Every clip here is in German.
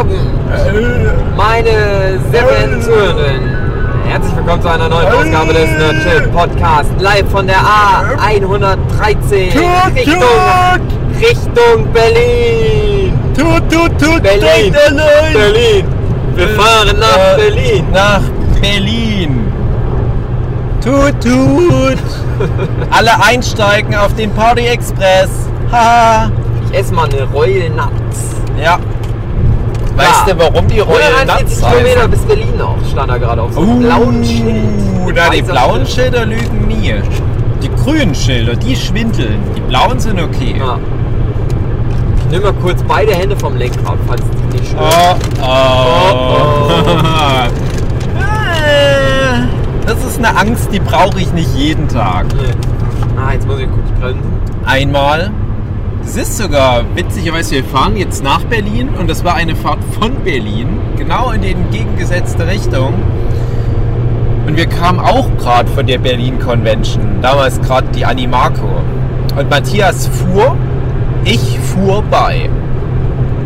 Abend, meine sehr verehrten Zuhörenden. Herzlich willkommen zu einer neuen Ausgabe des Nerd Chill Podcast, live von der A113 Richtung, Richtung Berlin. Tut, tut, tut, Berlin. Berlin. Wir fahren nach Äh, Berlin. Nach Berlin. Tut, tut. Alle einsteigen auf den Party Express. Haha. Ich esse mal eine Royal Nuts. Ja. Weißt du, warum die Royal 141 Nuts Kilometer heißen? bis Berlin auch, stand da gerade auf so einem Uh, blauen Schild. Na, die blauen. Schilder lügen nie. Die grünen Schilder, die schwindeln. Die blauen sind okay. Ja. Ich nehme mal kurz beide Hände vom Lenkrad, falls die nicht stören. Oh, oh. Oh, Äh, Das ist eine Angst, die brauche ich nicht jeden Tag. Nee. Ah, jetzt muss ich kurz bremsen. Einmal. Es ist sogar witzigerweise, wir fahren jetzt nach Berlin und das war eine Fahrt von Berlin, genau in die entgegengesetzte Richtung. Und wir kamen auch gerade von der Berlin Convention, damals gerade die Animaco. Und Matthias fuhr, ich fuhr bei.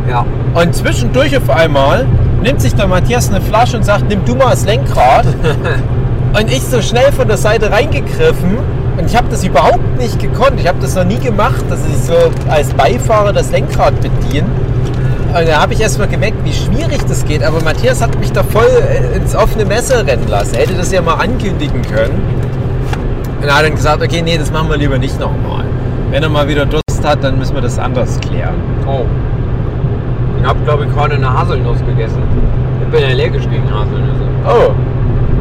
Ja. Und zwischendurch auf einmal nimmt sich der Matthias eine Flasche und sagt, nimm du mal das Lenkrad. und ich so schnell von der Seite reingegriffen und ich habe das überhaupt nicht gekonnt. Ich habe das noch nie gemacht, dass ich so als Beifahrer das Lenkrad bediene. Und da habe ich erst mal gemerkt, wie schwierig das geht. Aber Matthias hat mich da voll äh, ins offene Messer rennen lassen. Er hätte das ja mal ankündigen können. Und er hat dann gesagt, okay, nee, das machen wir lieber nicht nochmal. Wenn er mal wieder Durst hat, dann müssen wir das anders klären. Oh. Ich habe, glaube ich, gerade eine Haselnuss gegessen. Ich bin allergisch gegen Haselnüsse. Oh,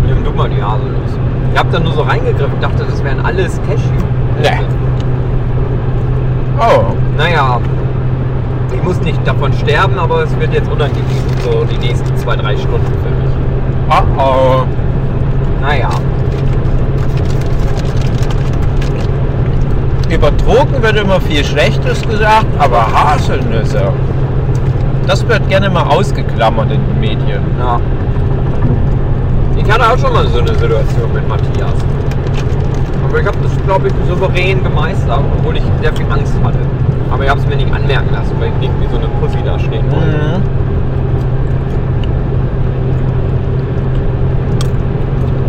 Nimm du mal die Haselnuss. Ich habe da nur so reingegriffen, dachte, das wären alles Cashew. Nee. oh. Naja, ich muss nicht davon sterben, aber es wird jetzt unangenehm, so die nächsten zwei, drei Stunden für mich. Oh oh. Naja, Über Drogen wird immer viel Schlechtes gesagt, aber Haselnüsse, das wird gerne mal ausgeklammert in den Medien. ja. Ich hatte auch schon mal so eine Situation mit Matthias. Aber ich habe das, glaube ich, souverän gemeistert, obwohl ich sehr viel Angst hatte. Aber ich habe es mir nicht anmerken lassen, weil ich nicht wie so eine Pussy da stehen wollte. Mhm.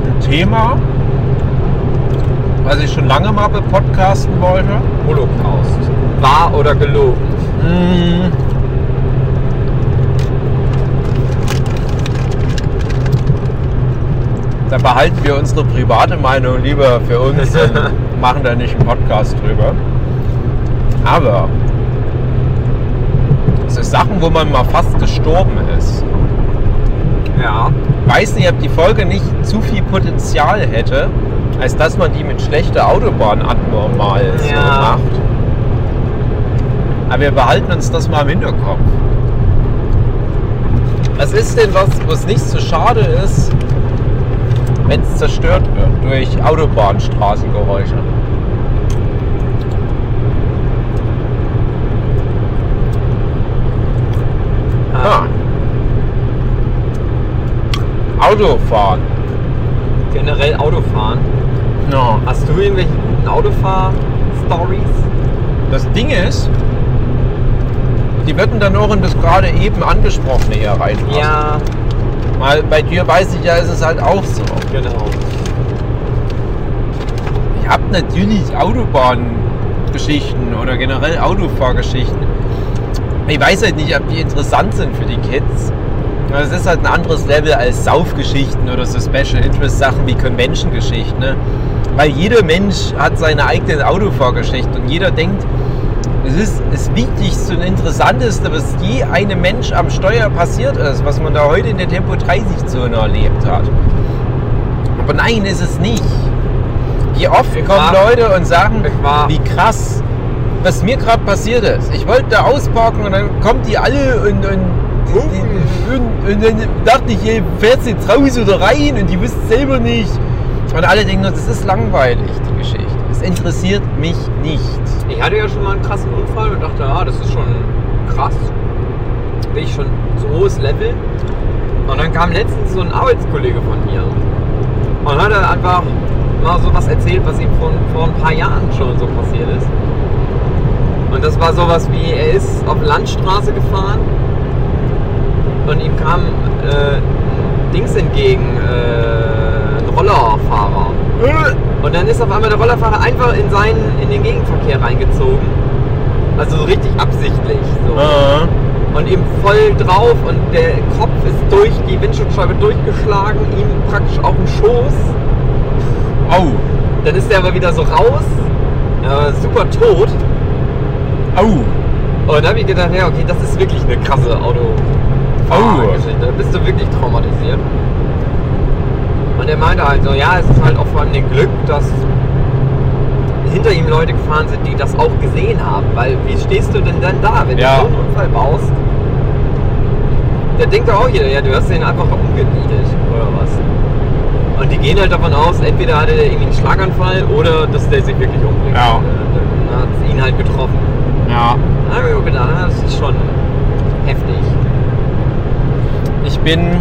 Ein Thema, was ich schon lange mal bepodcasten wollte. Holocaust. Wahr oder gelogen? Mhm. Da behalten wir unsere private Meinung lieber für uns und machen da nicht einen Podcast drüber. Aber es ist Sachen, wo man mal fast gestorben ist. Ja. Weiß nicht, ob die Folge nicht zu viel Potenzial hätte, als dass man die mit schlechter Autobahnatmung mal so Ja. macht. Aber wir behalten uns das mal im Hinterkopf. Was ist denn was, was nicht so schade ist, wenn es zerstört wird durch Autobahnstraßengeräusche? Ah. Autofahren. Generell Autofahren. No. Hast du irgendwelche guten Autofahr-Stories? Das Ding ist, die würden dann auch in das gerade eben angesprochene hier reinpassen. Ja, Mal bei dir weiß ich ja, ist es halt auch so. genau. Ich habe natürlich Autobahngeschichten oder generell Autofahrgeschichten. Ich weiß halt nicht, ob die interessant sind für die Kids. Es ist halt ein anderes Level als Saufgeschichten oder so Special Interest Sachen wie Convention-Geschichten. Ne? Weil jeder Mensch hat seine eigenen Autofahrgeschichten und jeder denkt, es ist das Wichtigste und Interessanteste, was je einem Mensch am Steuer passiert ist, was man da heute in der Tempo 30-Zone erlebt hat. Aber nein, ist es nicht. Wie oft Ich kommen Leute und sagen, wie krass, was mir gerade passiert ist. Ich wollte da ausparken und dann kommen die alle und, und, und, und dann dachte ich, ey, fährst du jetzt raus oder rein und die wussten selber nicht. Und alle denken, nur, das ist langweilig, die Geschichte. Es interessiert mich nicht. Ich hatte ja schon mal einen krassen Unfall und dachte, ah, das ist schon krass. Bin ich schon so hohes Level. Und dann kam letztens so ein Arbeitskollege von mir und hat einfach mal so was erzählt, was ihm vor, vor ein paar Jahren schon so passiert ist. Und das war sowas wie, er ist auf Landstraße gefahren und ihm kam äh, Dings entgegen, äh, ein Rollerfahrer. Und dann ist auf einmal der Rollerfahrer einfach in, seinen, in den Gegenverkehr reingezogen. Also so richtig absichtlich. So. Ah. Und ihm voll drauf und der Kopf ist durch die Windschutzscheibe durchgeschlagen, ihm praktisch auf den Schoß. Au. Dann ist er aber wieder so raus, ja, super tot. Au. Und dann habe ich gedacht, ja, okay, das ist wirklich eine krasse Autofahrgeschichte. Da bist du wirklich traumatisiert. Und er meinte halt so, ja, es ist halt auch vor allem ein Glück, dass hinter ihm Leute gefahren sind, die das auch gesehen haben. Weil wie stehst du denn dann da, wenn Ja. du so einen Unfall baust? Da denkt doch auch jeder, ja, du hast den einfach umgenietet oder was. Und die gehen halt davon aus, entweder hatte der irgendwie einen Schlaganfall oder dass der sich wirklich umbringt. Ja. Dann hat es ihn halt getroffen. Ja. Gedacht, ah, das ist schon heftig. Ich bin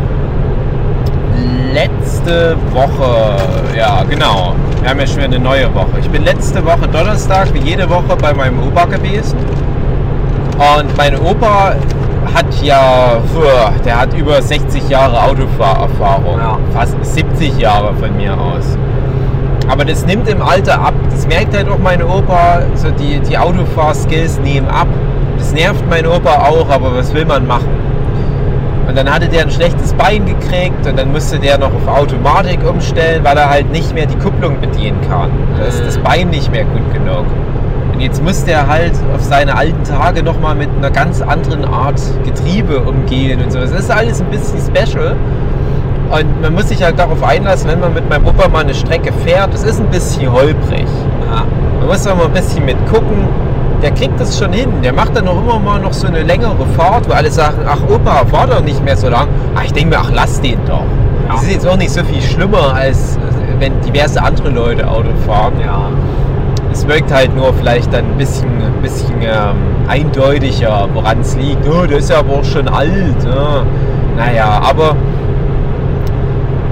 letzte Woche, ja genau, wir haben ja schon wieder eine neue Woche. Ich bin letzte Woche Donnerstag, wie jede Woche, bei meinem Opa gewesen. Und mein Opa hat ja, der hat über 60 Jahre Autofahrerfahrung, Ja. fast 70 Jahre von mir aus. Aber das nimmt im Alter ab. Das merkt halt auch mein Opa, so die, die Autofahrskills nehmen ab. Das nervt mein Opa auch, aber was will man machen? Und dann hatte der ein schlechtes Bein gekriegt und dann musste der noch auf Automatik umstellen, weil er halt nicht mehr die Kupplung bedienen kann. Da ist das Bein nicht mehr gut genug. Und jetzt muss der halt auf seine alten Tage nochmal mit einer ganz anderen Art Getriebe umgehen und so. Das ist alles ein bisschen special. Und man muss sich halt darauf einlassen, wenn man mit meinem Opa mal eine Strecke fährt. Das ist ein bisschen holprig. Ja. Man muss da mal ein bisschen mit gucken. Der kriegt das schon hin. Der macht dann noch immer mal noch so eine längere Fahrt, wo alle sagen, ach Opa, fahr doch nicht mehr so lang. Ach, ich denke mir, ach, lass den doch. Ja. Das ist jetzt auch nicht so viel schlimmer, als äh, wenn diverse andere Leute Auto fahren. Ja. Es wirkt halt nur vielleicht dann ein bisschen, ein bisschen ähm, eindeutiger, woran es liegt. Oh, der ist ja aber auch schon alt. Ja. Naja, aber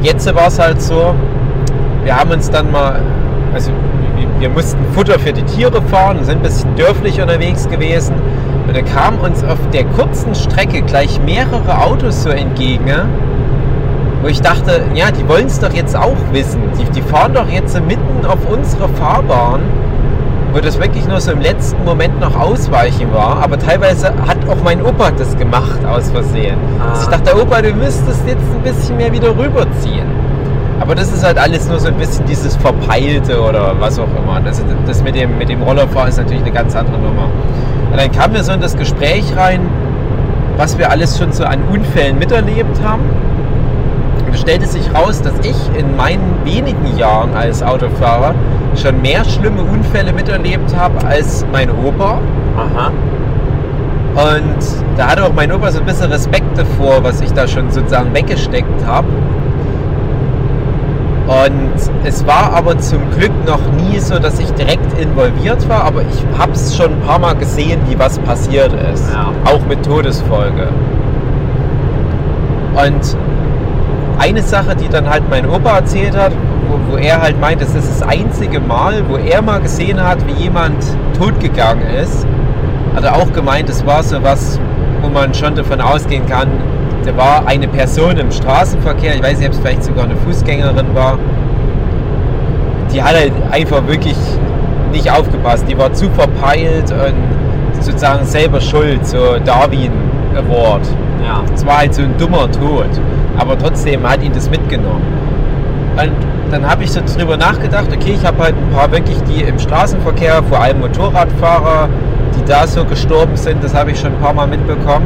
jetzt war es halt so, wir haben uns dann mal, also wir, mussten Futter für die Tiere fahren sind ein bisschen dörflich unterwegs gewesen. Und da kamen uns auf der kurzen Strecke gleich mehrere Autos so entgegen, wo ich dachte, ja, die wollen es doch jetzt auch wissen. Die, die fahren doch jetzt mitten auf unserer Fahrbahn, wo das wirklich nur so im letzten Moment noch ausweichen war. Aber teilweise hat auch mein Opa das gemacht aus Versehen. Ah. Also ich dachte, Opa, du müsstest jetzt ein bisschen mehr wieder rüberziehen. Aber das ist halt alles nur so ein bisschen dieses Verpeilte oder was auch immer. Das, das mit, dem, mit dem Rollerfahren ist natürlich eine ganz andere Nummer. Und dann kamen wir so in das Gespräch rein, was wir alles schon so an Unfällen miterlebt haben. Und es stellte sich raus, dass ich in meinen wenigen Jahren als Autofahrer schon mehr schlimme Unfälle miterlebt habe als mein Opa. Aha. Und da hatte auch mein Opa so ein bisschen Respekt davor, was ich da schon sozusagen weggesteckt habe. Und es war aber zum Glück noch nie so, dass ich direkt involviert war, aber ich habe es schon ein paar Mal gesehen, wie was passiert ist. Ja. Auch mit Todesfolge. Und eine Sache, die dann halt mein Opa erzählt hat, wo, wo er halt meint, das ist das einzige Mal, wo er mal gesehen hat, wie jemand totgegangen ist, hat er auch gemeint, es war so was, wo man schon davon ausgehen kann, da war eine Person im Straßenverkehr, ich weiß nicht, ob es vielleicht sogar eine Fußgängerin war, die hat halt einfach wirklich nicht aufgepasst. Die war zu verpeilt und sozusagen selber schuld, so Darwin Award. Ja. Es war halt so ein dummer Tod, aber trotzdem hat ihn das mitgenommen. Und dann habe ich so drüber nachgedacht, okay, ich habe halt ein paar wirklich, die im Straßenverkehr, vor allem Motorradfahrer, die da so gestorben sind, das habe ich schon ein paar Mal mitbekommen.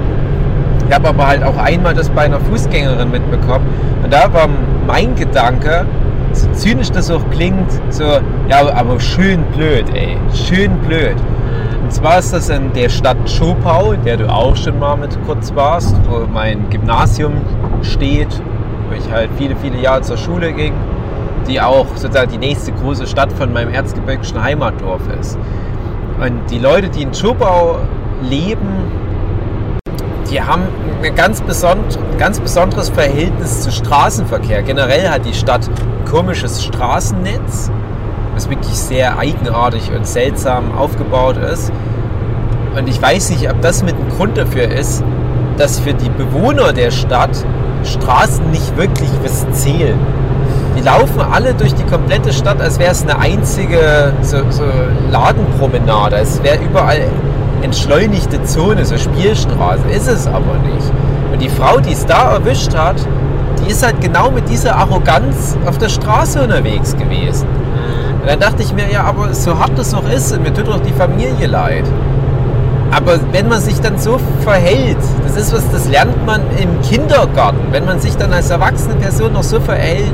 Ich habe aber halt auch einmal das bei einer Fußgängerin mitbekommen. Und da war mein Gedanke, so zynisch das auch klingt, so, ja, aber schön blöd, ey. Schön blöd. Und zwar ist das in der Stadt Schopau, in der du auch schon mal mit kurz warst, wo mein Gymnasium steht, wo ich halt viele, viele Jahre zur Schule ging, die auch sozusagen die nächste große Stadt von meinem erzgebirgischen Heimatdorf ist. Und die Leute, die in Schopau leben, die haben ein ganz, besond, ganz besonderes Verhältnis zu Straßenverkehr. Generell hat die Stadt ein komisches Straßennetz, was wirklich sehr eigenartig und seltsam aufgebaut ist. Und ich weiß nicht, ob das mit ein Grund dafür ist, dass für die Bewohner der Stadt Straßen nicht wirklich was zählen. Die laufen alle durch die komplette Stadt, als wäre es eine einzige so, so Ladenpromenade. Es wäre überall entschleunigte Zone, so Spielstraße. Ist es aber nicht. Und die Frau, die es da erwischt hat, die ist halt genau mit dieser Arroganz auf der Straße unterwegs gewesen. Und dann dachte ich mir, ja, aber so hart das auch ist, mir tut doch die Familie leid. Aber wenn man sich dann so verhält, das ist was, das lernt man im Kindergarten. Wenn man sich dann als erwachsene Person noch so verhält,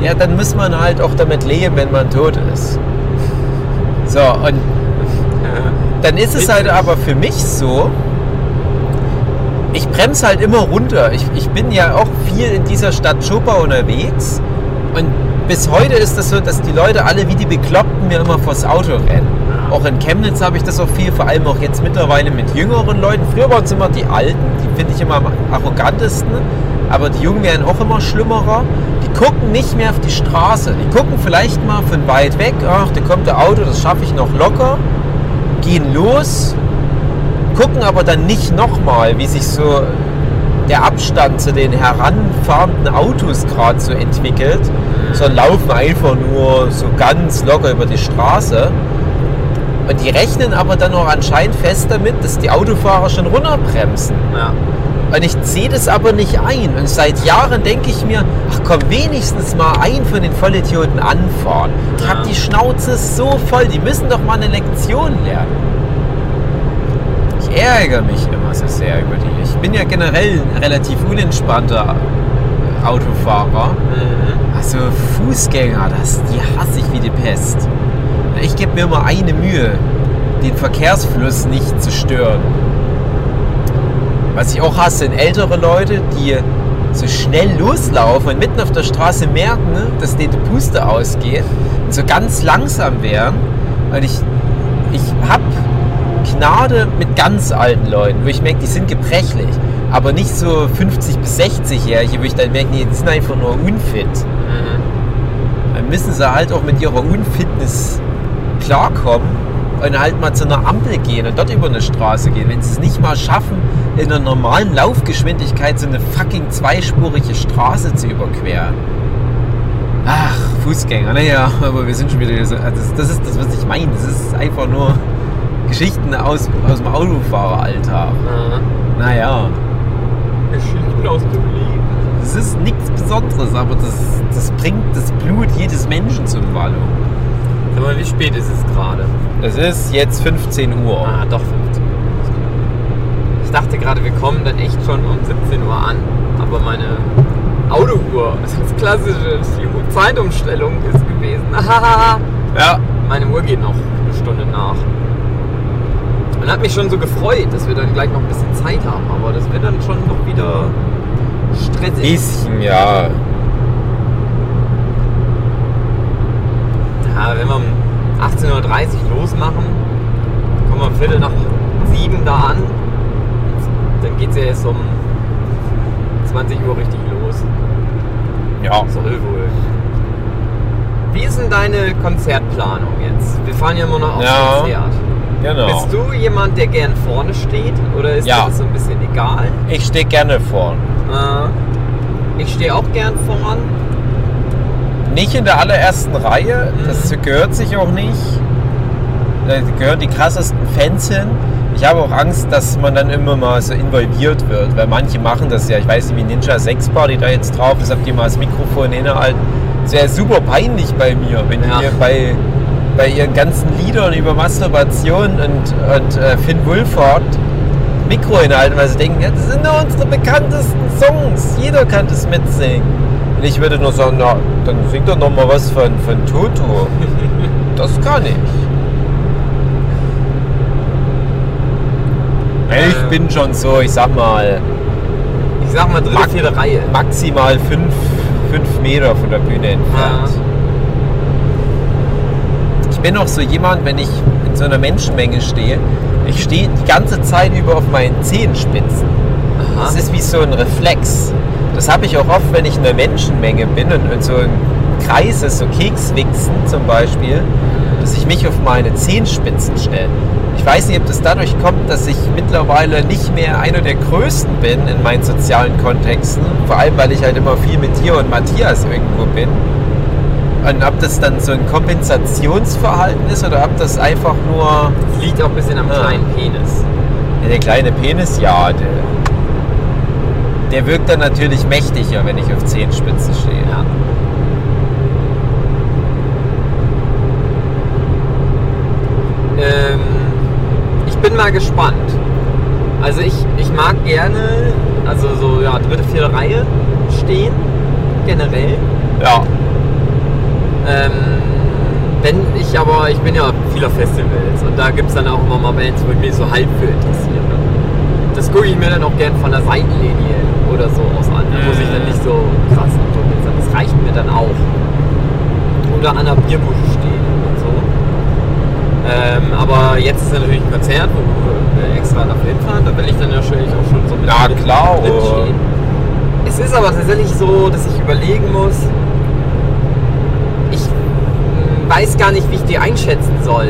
ja, dann muss man halt auch damit leben, wenn man tot ist. So, und dann ist es halt aber für mich so, ich bremse halt immer runter. Ich, ich bin ja auch viel in dieser Stadt Chopa unterwegs und bis heute ist das so, dass die Leute alle wie die Bekloppten mir immer vors Auto rennen. Auch in Chemnitz habe ich das auch viel, vor allem auch jetzt mittlerweile mit jüngeren Leuten. Früher waren es immer die Alten, die finde ich immer am arrogantesten, aber die Jungen werden auch immer schlimmerer. Die gucken nicht mehr auf die Straße. Die gucken vielleicht mal von weit weg, ach, da kommt der Auto, das schaffe ich noch locker, gehen los, gucken aber dann nicht nochmal, wie sich so der Abstand zu den heranfahrenden Autos gerade so entwickelt, sondern laufen einfach nur so ganz locker über die Straße. Und die rechnen aber dann auch anscheinend fest damit, dass die Autofahrer schon runterbremsen. Ja. Und ich sehe das aber nicht ein. Und seit Jahren denke ich mir, ach komm, wenigstens mal einen von den Vollidioten anfahren. Ich habe die Schnauze so voll, die müssen doch mal eine Lektion lernen. Ich ärgere mich immer so sehr über die. Ich bin ja generell ein relativ unentspannter Autofahrer. Mhm. Also Fußgänger, das, die hasse ich wie die Pest. Ich gebe mir immer eine Mühe, den Verkehrsfluss nicht zu stören. Was ich auch hasse, sind ältere Leute, die so schnell loslaufen und mitten auf der Straße merken, ne, dass denen die Puste ausgeht und so ganz langsam werden. Und ich, ich habe Gnade mit ganz alten Leuten, wo ich merke, die sind gebrechlich. Aber nicht so 50- bis 60-Jährige, wo ich dann merke, nee, die sind einfach nur unfit. Mhm. Dann müssen sie halt auch mit ihrer Unfitness klarkommen und halt mal zu einer Ampel gehen und dort über eine Straße gehen. Wenn sie es nicht mal schaffen, in einer normalen Laufgeschwindigkeit so eine fucking zweispurige Straße zu überqueren. Ach, Fußgänger, naja, aber wir sind schon wieder so. Das, das ist das, was ich meine. Das ist einfach nur Geschichten aus, aus dem Autofahreralltag. Mhm. Naja, Geschichten aus dem Leben. das ist nichts Besonderes, aber das, das bringt das Blut jedes Menschen zum Wallung. Sag mal, wie spät ist es gerade? Es ist jetzt 15 Uhr. Ah, doch 15 Uhr. Ich dachte gerade, wir kommen dann echt schon um 17 Uhr an. Aber meine Autouhr, das ist klassische die Zeitumstellung ist gewesen. Ja, Meine Uhr geht noch eine Stunde nach. Und hat mich schon so gefreut, dass wir dann gleich noch ein bisschen Zeit haben. Aber das wird dann schon noch wieder stressig. bisschen, ja. Ja, wenn um 18.30 Uhr losmachen, kommen wir Viertel nach sieben da an. Dann geht es ja erst um 20 Uhr richtig los. Ja. Soll wohl. Wie ist denn deine Konzertplanung jetzt? Wir fahren ja immer noch aufs Ja. Konzert. Genau. Bist du jemand, der gern vorne steht? Oder ist Ja. dir das so ein bisschen egal? Ich stehe gerne vorn. Äh, ich stehe auch gern vorn. Nicht in der allerersten Reihe, das gehört sich auch nicht. Da gehören die krassesten Fans hin. Ich habe auch Angst, dass man dann immer mal so involviert wird, weil manche machen das ja. Ich weiß nicht, wie Ninja 6 Bar, die da jetzt drauf ist, habt ihr mal das Mikrofon hingehalten. Es wäre super peinlich bei mir, wenn Ja. die mir bei, bei ihren ganzen Liedern über Masturbation und, und äh, Finn Wulford Mikro hinhalten, weil sie denken, ja, das sind nur unsere bekanntesten Songs. Jeder kann das mitsingen. Und ich würde nur sagen, na, dann sing doch noch mal was von, von Toto. Das kann ich. Ich Ähm. bin schon so, ich sag mal, Ich sag mal dritte, vierte Reihe. maximal fünf, fünf Meter von der Bühne entfernt. Ich bin auch so jemand, wenn ich in so einer Menschenmenge stehe, ich stehe die ganze Zeit über auf meinen Zehenspitzen. Aha. Das ist wie so ein Reflex. Das habe ich auch oft, wenn ich in einer Menschenmenge bin und in so einem Kreis ist, so Kekswichsen zum Beispiel, dass ich mich auf meine Zehenspitzen stelle. Ich weiß nicht, ob das dadurch kommt, dass ich mittlerweile nicht mehr einer der Größten bin in meinen sozialen Kontexten. Vor allem, weil ich halt immer viel mit dir und Matthias irgendwo bin. Und ob das dann so ein Kompensationsverhalten ist oder ob das einfach nur. Das liegt auch ein bisschen am Ja. kleinen Penis. Ja, der kleine Penis, ja, der, der wirkt dann natürlich mächtiger, wenn ich auf Zehenspitzen stehe. Ja. Ähm, ich bin mal gespannt. Also ich, ich mag gerne, also so ja, dritte, vierte Reihe stehen, generell. Ja. Ähm, wenn ich aber, ich bin ja auf vieler Festivals und da gibt es dann auch immer mal Bands, wo ich mich so halb für interessiere. Das gucke ich mir dann auch gern von der Seitenlinie oder so aus an. Da muss ich dann nicht so krass involviert sein. Das reicht mir dann auch. Oder an der Bierbusche stehen und so. Ähm, aber jetzt ist natürlich ein Konzert, wo wir extra dafür hinfahren. Da will ich dann natürlich auch schon so mit mit klar, drin stehen. Es ist aber tatsächlich so, dass ich überlegen muss, ich weiß gar nicht, wie ich die einschätzen soll,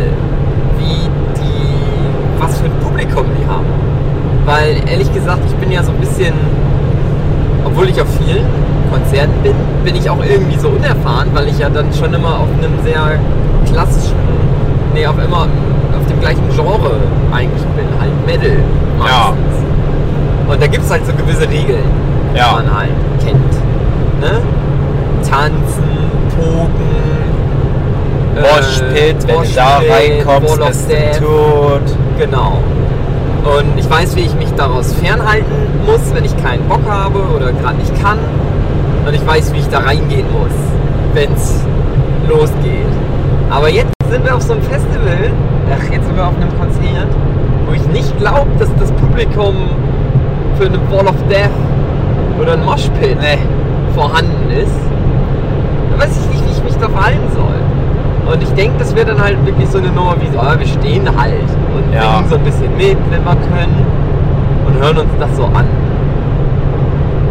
wie die, was für ein Publikum die haben. Weil ehrlich gesagt, ich bin ja so ein bisschen, obwohl ich auf vielen Konzerten bin, bin ich auch irgendwie so unerfahren, weil ich ja dann schon immer auf einem sehr klassischen, nee, auf immer auf dem gleichen Genre eigentlich bin, halt Metal meistens. Und da gibt es halt so gewisse Regeln, die Ja. man halt kennt. Ne? Tanzen, Poken, äh, Moshpit, wenn du da Moshpit, reinkommst, bist du tot. Genau. Und ich weiß, wie ich mich daraus fernhalten muss, wenn ich keinen Bock habe oder gerade nicht kann. Und ich weiß, wie ich da reingehen muss, wenn es losgeht. Aber jetzt sind wir auf so einem Festival, ach, jetzt sind wir auf einem Konzert, wo ich nicht glaube, dass das Publikum für eine Wall of Death oder ein Moshpit Nee. vorhanden ist. Da weiß ich nicht, wie ich mich da verhalten soll. Und ich denke, das wird dann halt wirklich so eine Nummer wie so, ah, wir stehen halt und Ja. singen so ein bisschen mit, wenn wir können und hören uns das so an.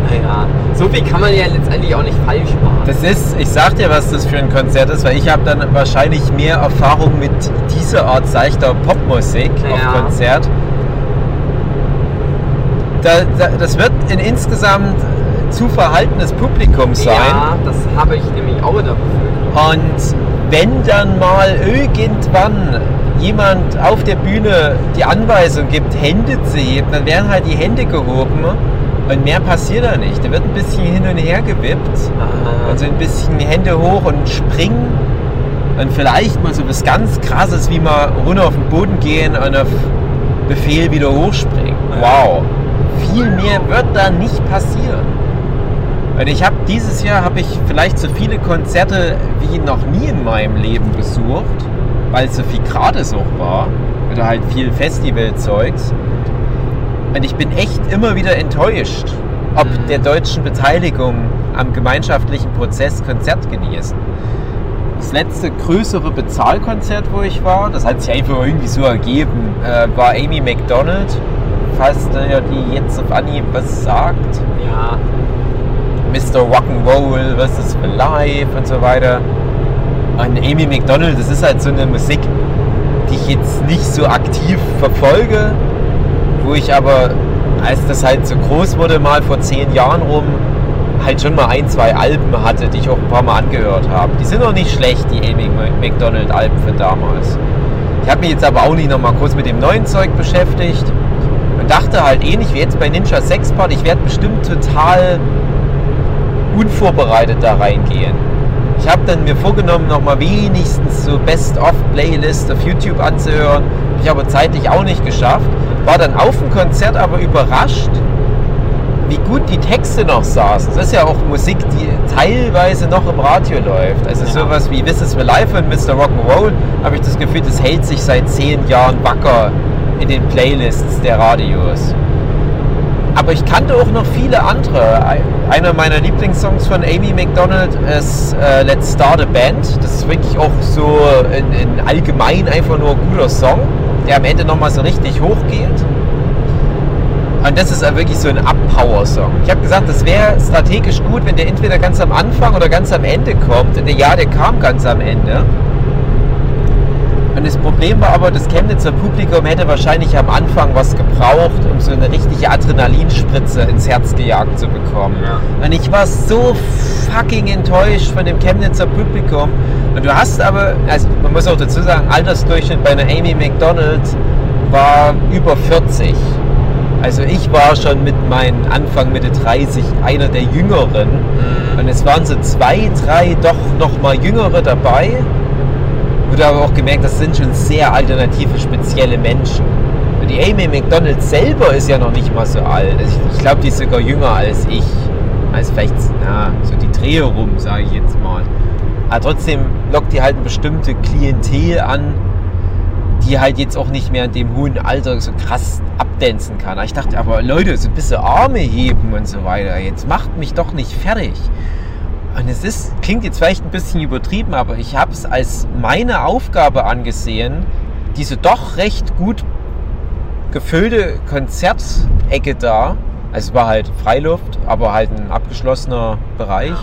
Naja, so viel kann man ja letztendlich auch nicht falsch machen. Das ist, ich sag dir, was das für ein Konzert ist, weil ich habe dann wahrscheinlich mehr Erfahrung mit dieser Art seichter Popmusik Ja. auf Konzert. Da, da, das wird ein insgesamt zu verhaltenes Publikum sein. Ja, das habe ich nämlich auch in der Befürchtung. Und wenn dann mal irgendwann jemand auf der Bühne die Anweisung gibt, Hände zu heben, dann werden halt die Hände gehoben und mehr passiert da nicht. Da wird ein bisschen hin und her gewippt und so ein bisschen Hände hoch und springen und vielleicht mal so was ganz krasses wie mal runter auf den Boden gehen und auf Befehl wieder hochspringen. Wow. Viel mehr wird da nicht passieren. Und ich habe dieses Jahr habe ich vielleicht so viele Konzerte wie noch nie in meinem Leben besucht, weil es so viel gratis auch war oder halt viel Festivalzeugs. Und ich bin echt immer wieder enttäuscht, ob Mhm. der deutschen Beteiligung am gemeinschaftlichen Prozess Konzert genießen. Das letzte größere Bezahlkonzert, wo ich war, das hat sich einfach irgendwie so ergeben, äh, war Amy McDonald. Falls äh, die jetzt auf Anhieb was sagt. Ja, Mr. Rock'n'Roll for Life und so weiter. Und Amy McDonald, das ist halt so eine Musik, die ich jetzt nicht so aktiv verfolge, wo ich aber, als das halt so groß wurde, mal vor zehn Jahren rum, halt schon mal ein, zwei Alben hatte, die ich auch ein paar Mal angehört habe. Die sind auch nicht schlecht, die Amy McDonald Alben für damals. Ich habe mich jetzt aber auch nicht noch mal kurz mit dem neuen Zeug beschäftigt und dachte halt ähnlich wie jetzt bei Ninja Sex Part, ich werde bestimmt total unvorbereitet da reingehen. Ich habe dann mir vorgenommen, noch mal wenigstens so Best-of-Playlist auf YouTube anzuhören. Habe ich aber zeitlich auch nicht geschafft. War dann auf dem Konzert aber überrascht, wie gut die Texte noch saßen. Das ist ja auch Musik, die teilweise noch im Radio läuft. Also Ja. sowas wie This is the Life und Mr. Rock'n'Roll habe ich das Gefühl, das hält sich seit zehn Jahren wacker in den Playlists der Radios. Aber ich kannte auch noch viele andere. Ein- Einer meiner Lieblingssongs von Amy McDonald ist äh, Let's Start a Band. Das ist wirklich auch so in, in allgemein einfach nur ein guter Song, der am Ende nochmal so richtig hochgeht. Und das ist wirklich so ein Up-Power-Song. Ich habe gesagt, das wäre strategisch gut, wenn der entweder ganz am Anfang oder ganz am Ende kommt. Ja, der kam ganz am Ende. Und das Problem war aber, das Chemnitzer Publikum hätte wahrscheinlich am Anfang was gebraucht, um so eine richtige Adrenalinspritze ins Herz gejagt zu bekommen. Ja. Und ich war so fucking enttäuscht von dem Chemnitzer Publikum. Und du hast aber, also man muss auch dazu sagen, Altersdurchschnitt bei einer Amy McDonald war über 40. Also ich war schon mit meinen Anfang Mitte 30 einer der Jüngeren. Und es waren so zwei, drei doch noch mal Jüngere dabei. Habe ich auch gemerkt, das sind schon sehr alternative, spezielle Menschen. Die Amy McDonald selber ist ja noch nicht mal so alt. Also ich, ich glaube, die ist sogar jünger als ich. Also vielleicht ja, so die Drehe rum, sage ich jetzt mal. Aber trotzdem lockt die halt eine bestimmte Klientel an, die halt jetzt auch nicht mehr in dem hohen Alter so krass abdancen kann. Aber ich dachte, aber Leute, so ein bisschen Arme heben und so weiter, jetzt macht mich doch nicht fertig. Und es ist, klingt jetzt vielleicht ein bisschen übertrieben, aber ich habe es als meine Aufgabe angesehen, diese doch recht gut gefüllte Konzertecke da, also es war halt Freiluft, aber halt ein abgeschlossener Bereich. Ja.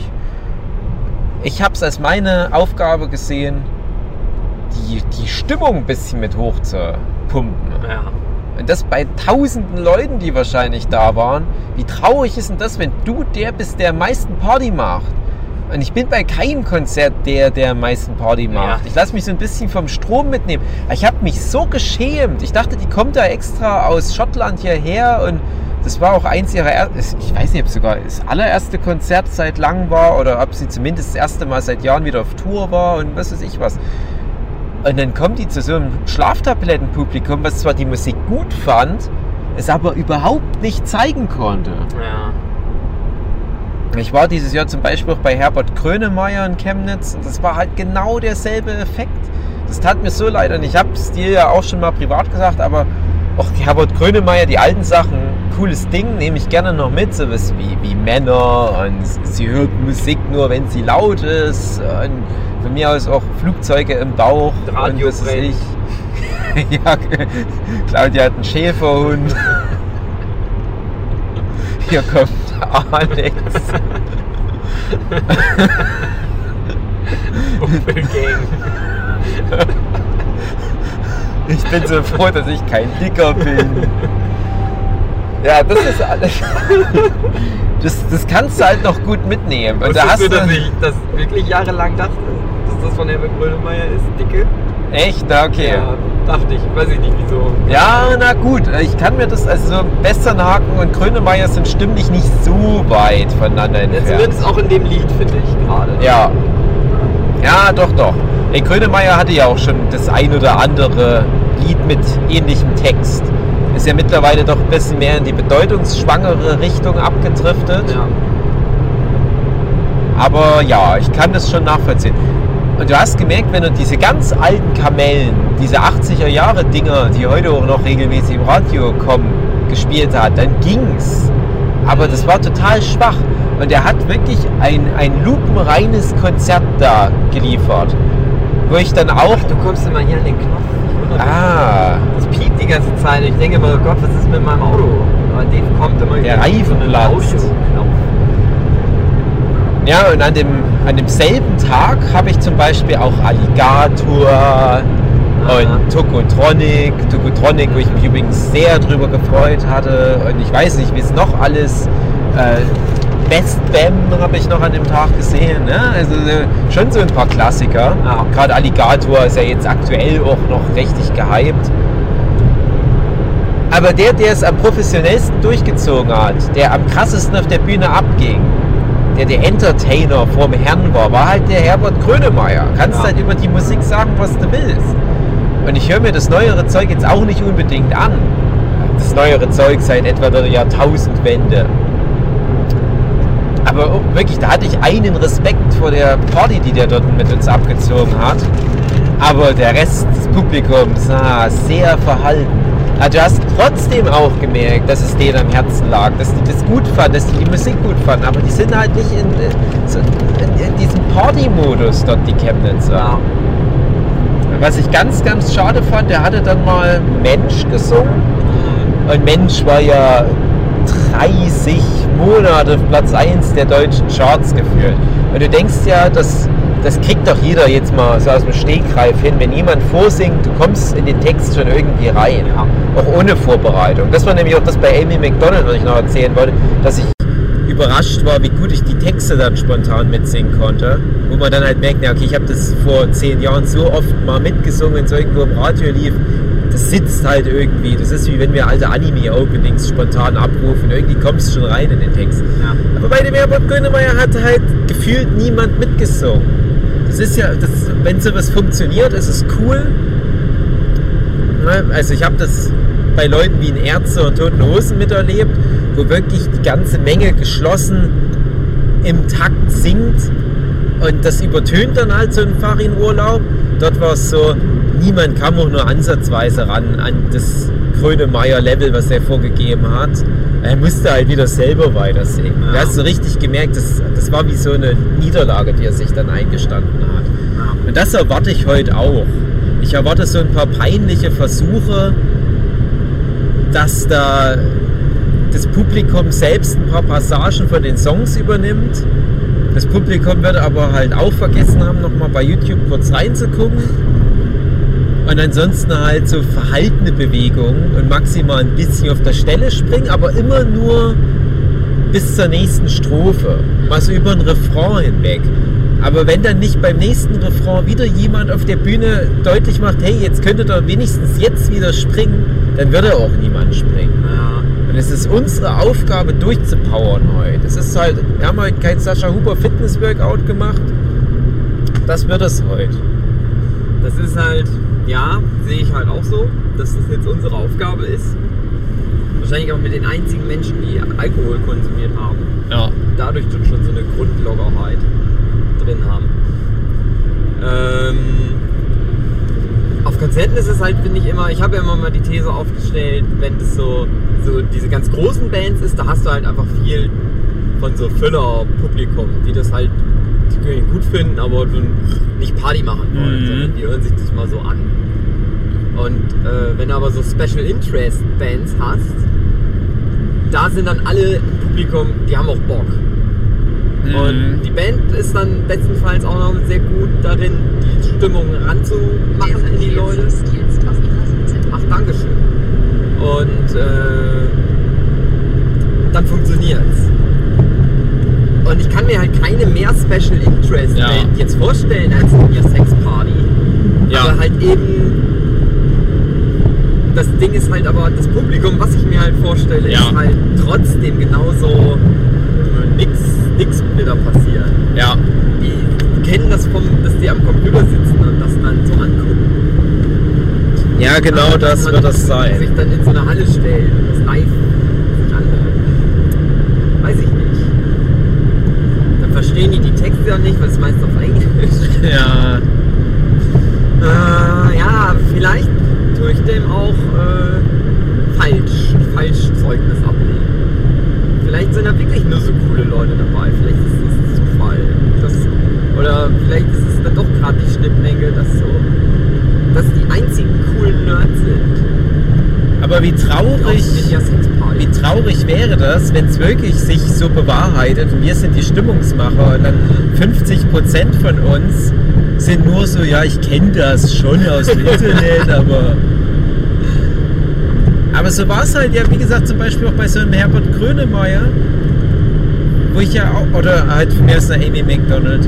Ich habe es als meine Aufgabe gesehen, die, die Stimmung ein bisschen mit hoch zu pumpen. Ja. Und das bei tausenden Leuten, die wahrscheinlich da waren. Wie traurig ist denn das, wenn du der bist, der am meisten Party macht? Und ich bin bei keinem Konzert der, der am meisten Party macht. Ja. Ich lasse mich so ein bisschen vom Strom mitnehmen. Ich habe mich so geschämt. Ich dachte, die kommt da extra aus Schottland hierher und das war auch eins ihrer ersten, ich weiß nicht, ob es sogar das allererste Konzert seit langem war oder ob sie zumindest das erste Mal seit Jahren wieder auf Tour war und was weiß ich was. Und dann kommt die zu so einem Schlaftablettenpublikum, was zwar die Musik gut fand, es aber überhaupt nicht zeigen konnte. Ja. Ich war dieses Jahr zum Beispiel auch bei Herbert Grönemeyer in Chemnitz und das war halt genau derselbe Effekt. Das tat mir so leid und ich habe es dir ja auch schon mal privat gesagt, aber auch Herbert Grönemeyer, die alten Sachen, cooles Ding, nehme ich gerne noch mit, sowas wie, wie Männer und sie hört Musik nur, wenn sie laut ist und von mir aus auch Flugzeuge im Bauch und Radio was weiß brennt. ich. ja, Claudia hat einen Schäferhund. Hier kommt Alex. Opel Gang. Ich bin so froh, dass ich kein Dicker bin. Ja, das ist alles. Das, das kannst du halt noch gut mitnehmen. Und da hast du, du. dass ich das wirklich jahrelang dachte, dass das von Herbert Grönemeyer ist, dicke? Echt? Okay. Ja, dachte ich. Weiß ich nicht wieso. Ja, na gut. Ich kann mir das. Also, Westernhaken und Grönemeyer sind stimmlich nicht so weit voneinander Ja, entfernt. zumindest auch in dem Lied, finde ich gerade. Ja. Ja, doch, doch. Ey, Grönemeyer hatte ja auch schon das ein oder andere Lied mit ähnlichem Text. Ist ja mittlerweile doch ein bisschen mehr in die bedeutungsschwangere Richtung abgedriftet. Ja. Aber ja, ich kann das schon nachvollziehen. Und du hast gemerkt, wenn du diese ganz alten Kamellen, diese 80er Jahre Dinger, die heute auch noch regelmäßig im Radio kommen, gespielt hat, dann ging's. Aber das war total schwach. Und er hat wirklich ein, ein lupenreines Konzert da geliefert. Wo ich dann auch. Ach, du kommst immer hier an den Knopf. Ah, Das piept die ganze Zeit. Ich denke immer, oh Gott, was ist mit meinem Auto? Aber Dave kommt immer Der Reifen so. Ja, und an, dem, an demselben Tag habe ich zum Beispiel auch Alligator und Tokotronic. Tokotronic, wo ich mich übrigens sehr drüber gefreut hatte. Und ich weiß nicht, wie es noch alles. Äh, Best Bam habe ich noch an dem Tag gesehen. Ne? Also äh, schon so ein paar Klassiker. Ja. Gerade Alligator ist ja jetzt aktuell auch noch richtig gehypt. Aber der, der es am professionellsten durchgezogen hat, der am krassesten auf der Bühne abging, der der Entertainer vorm Herrn war, war halt der Herbert Grönemeyer. Kannst Ja. halt über die Musik sagen, was du willst. Und ich höre mir das neuere Zeug jetzt auch nicht unbedingt an. Das neuere Zeug seit etwa der Jahrtausendwende. Aber oh, wirklich, da hatte ich einen Respekt vor der Party, die der dort mit uns abgezogen hat. Aber der Rest des Publikums war sehr verhalten. Also du hast trotzdem auch gemerkt, dass es denen am Herzen lag, dass die das gut fanden, dass die die Musik gut fanden. Aber die sind halt nicht in, in, in diesem Party-Modus dort, die Chemnitzer. Ja. Was ich ganz, ganz schade fand, der hatte dann mal Mensch gesungen. Und Mensch war ja 30 Monate auf Platz 1 der deutschen Charts geführt. Und du denkst ja, dass das kriegt doch jeder jetzt mal so aus dem Stegreif hin. Wenn jemand vorsingt, du kommst in den Text schon irgendwie rein. Ja. Auch ohne Vorbereitung. Das war nämlich auch das bei Amy McDonald, was ich noch erzählen wollte, dass ich überrascht war, wie gut ich die Texte dann spontan mitsingen konnte. Wo man dann halt merkt, ja, okay, ich habe das vor zehn Jahren so oft mal mitgesungen, wenn es irgendwo im Radio lief. Das sitzt halt irgendwie. Das ist wie wenn wir alte Anime-Openings spontan abrufen. Irgendwie kommst du schon rein in den Text. Ja. Aber bei dem Herbert Grönemeyer hat halt gefühlt niemand mitgesungen. Das ist ja, das, wenn sowas funktioniert, ist es cool. Ne? Also ich habe das bei Leuten wie in Ärzte und Toten Hosen miterlebt, wo wirklich die ganze Menge geschlossen im Takt singt und das übertönt dann halt so ein Farin-Urlaub. Dort war es so, niemand kam auch nur ansatzweise ran an das Grönemeyer-Level, was er vorgegeben hat. Er musste halt wieder selber weiter singen. Ja. Da hast du richtig gemerkt, das, das war wie so eine Niederlage, die er sich dann eingestanden hat. Ja. Und das erwarte ich heute auch. Ich erwarte so ein paar peinliche Versuche, dass da das Publikum selbst ein paar Passagen von den Songs übernimmt. Das Publikum wird aber halt auch vergessen haben, nochmal bei YouTube kurz reinzugucken. Und ansonsten halt so verhaltene Bewegungen und maximal ein bisschen auf der Stelle springen, aber immer nur bis zur nächsten Strophe. Mal so über den Refrain hinweg. Aber wenn dann nicht beim nächsten Refrain wieder jemand auf der Bühne deutlich macht, hey, jetzt könntet ihr wenigstens jetzt wieder springen, dann würde auch niemand springen. Ja. Und es ist unsere Aufgabe, durchzupowern heute. Es ist halt, wir haben heute kein Sascha Huber Fitness Workout gemacht. Das wird es heute. Das ist halt, ja, sehe ich halt auch so, dass das jetzt unsere Aufgabe ist. Wahrscheinlich auch mit den einzigen Menschen, die Alkohol konsumiert haben. Ja. Dadurch schon so eine Grundlockerheit drin haben. Ähm, auf Konzerten ist es halt, finde ich immer, ich habe ja immer mal die These aufgestellt, wenn es so, so diese ganz großen Bands ist, da hast du halt einfach viel von so Füller-Publikum, die das halt die können ihn gut finden, aber du nicht Party machen wollen, Mhm. sondern die hören sich das mal so an. Und äh, wenn du aber so Special Interest Bands hast, da sind dann alle im Publikum, die haben auch Bock. Mhm. Und die Band ist dann bestenfalls auch noch sehr gut darin, die Stimmung ranzumachen in die Leute. Ach, Dankeschön. Und äh, dann funktioniert's. Und ich kann mir halt keine mehr Special Interest Ja. Band jetzt vorstellen als ihr Sex Party. Ja. Aber halt eben. Das Ding ist halt aber, das Publikum, was ich mir halt vorstelle, Ja. ist halt trotzdem genauso nix, nix wieder passieren. Ja. Die kennen das vom, dass die am Computer sitzen und das dann so angucken. Ja, genau das wird das sein. sich dann in so eine Halle stellt und das live sich anhört. Weiß ich nicht. Dann verstehen die die Texte ja nicht, weil es meist auf Englisch. Ja. Äh, ja, vielleicht tue ich dem auch äh, falsch, Falschzeugnis ablegen. Vielleicht sind da wirklich nur so coole Leute dabei. Vielleicht ist es Zufall. Das, oder vielleicht ist es dann doch gerade die Schnittmenge, dass so, dass die einzigen coolen Nerds sind. Aber wie traurig, wie traurig wäre das, wenn es wirklich sich so bewahrheitet und wir sind die Stimmungsmacher und dann 50% von uns sind nur so, ja, ich kenne das schon aus dem Internet, aber. Aber so war es halt ja, wie gesagt, zum Beispiel auch bei so einem Herbert Grönemeyer, wo ich ja auch, oder halt von mir aus einer Amy McDonald,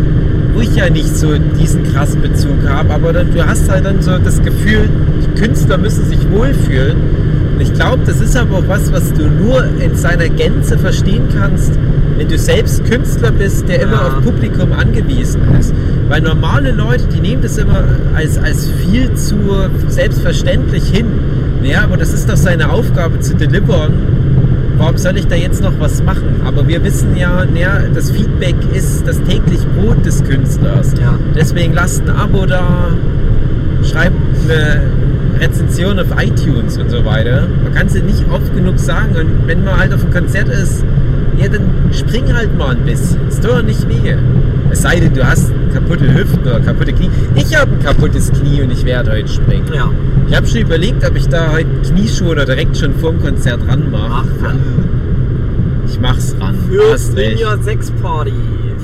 wo ich ja nicht so diesen krassen Bezug habe, aber dann, du hast halt dann so das Gefühl, die Künstler müssen sich wohlfühlen. Ich glaube, das ist aber auch was, was du nur in seiner Gänze verstehen kannst, wenn du selbst Künstler bist, der immer Ja. auf Publikum angewiesen ist. Weil normale Leute, die nehmen das immer als, als viel zu selbstverständlich hin. Ja, aber das ist doch seine Aufgabe zu delivern. Warum soll ich da jetzt noch was machen? Aber wir wissen ja, ja das Feedback ist das täglich Brot des Künstlers. Ja. Deswegen lasst ein Abo da, schreibt eine Rezension auf iTunes und so weiter. Man kann es ja nicht oft genug sagen. Und wenn man halt auf einem Konzert ist, ja, dann spring halt mal ein bisschen. Es tut doch nicht weh. Es sei denn, du hast kaputte Hüften oder kaputte Knie. Ich habe ein kaputtes Knie und ich werde heute springen. Ja. Ich habe schon überlegt, ob ich da heute Knieschuhe oder direkt schon vorm Konzert ranmache. Ach, ran. Ich mach's ran. Für. Ninja Sex Party.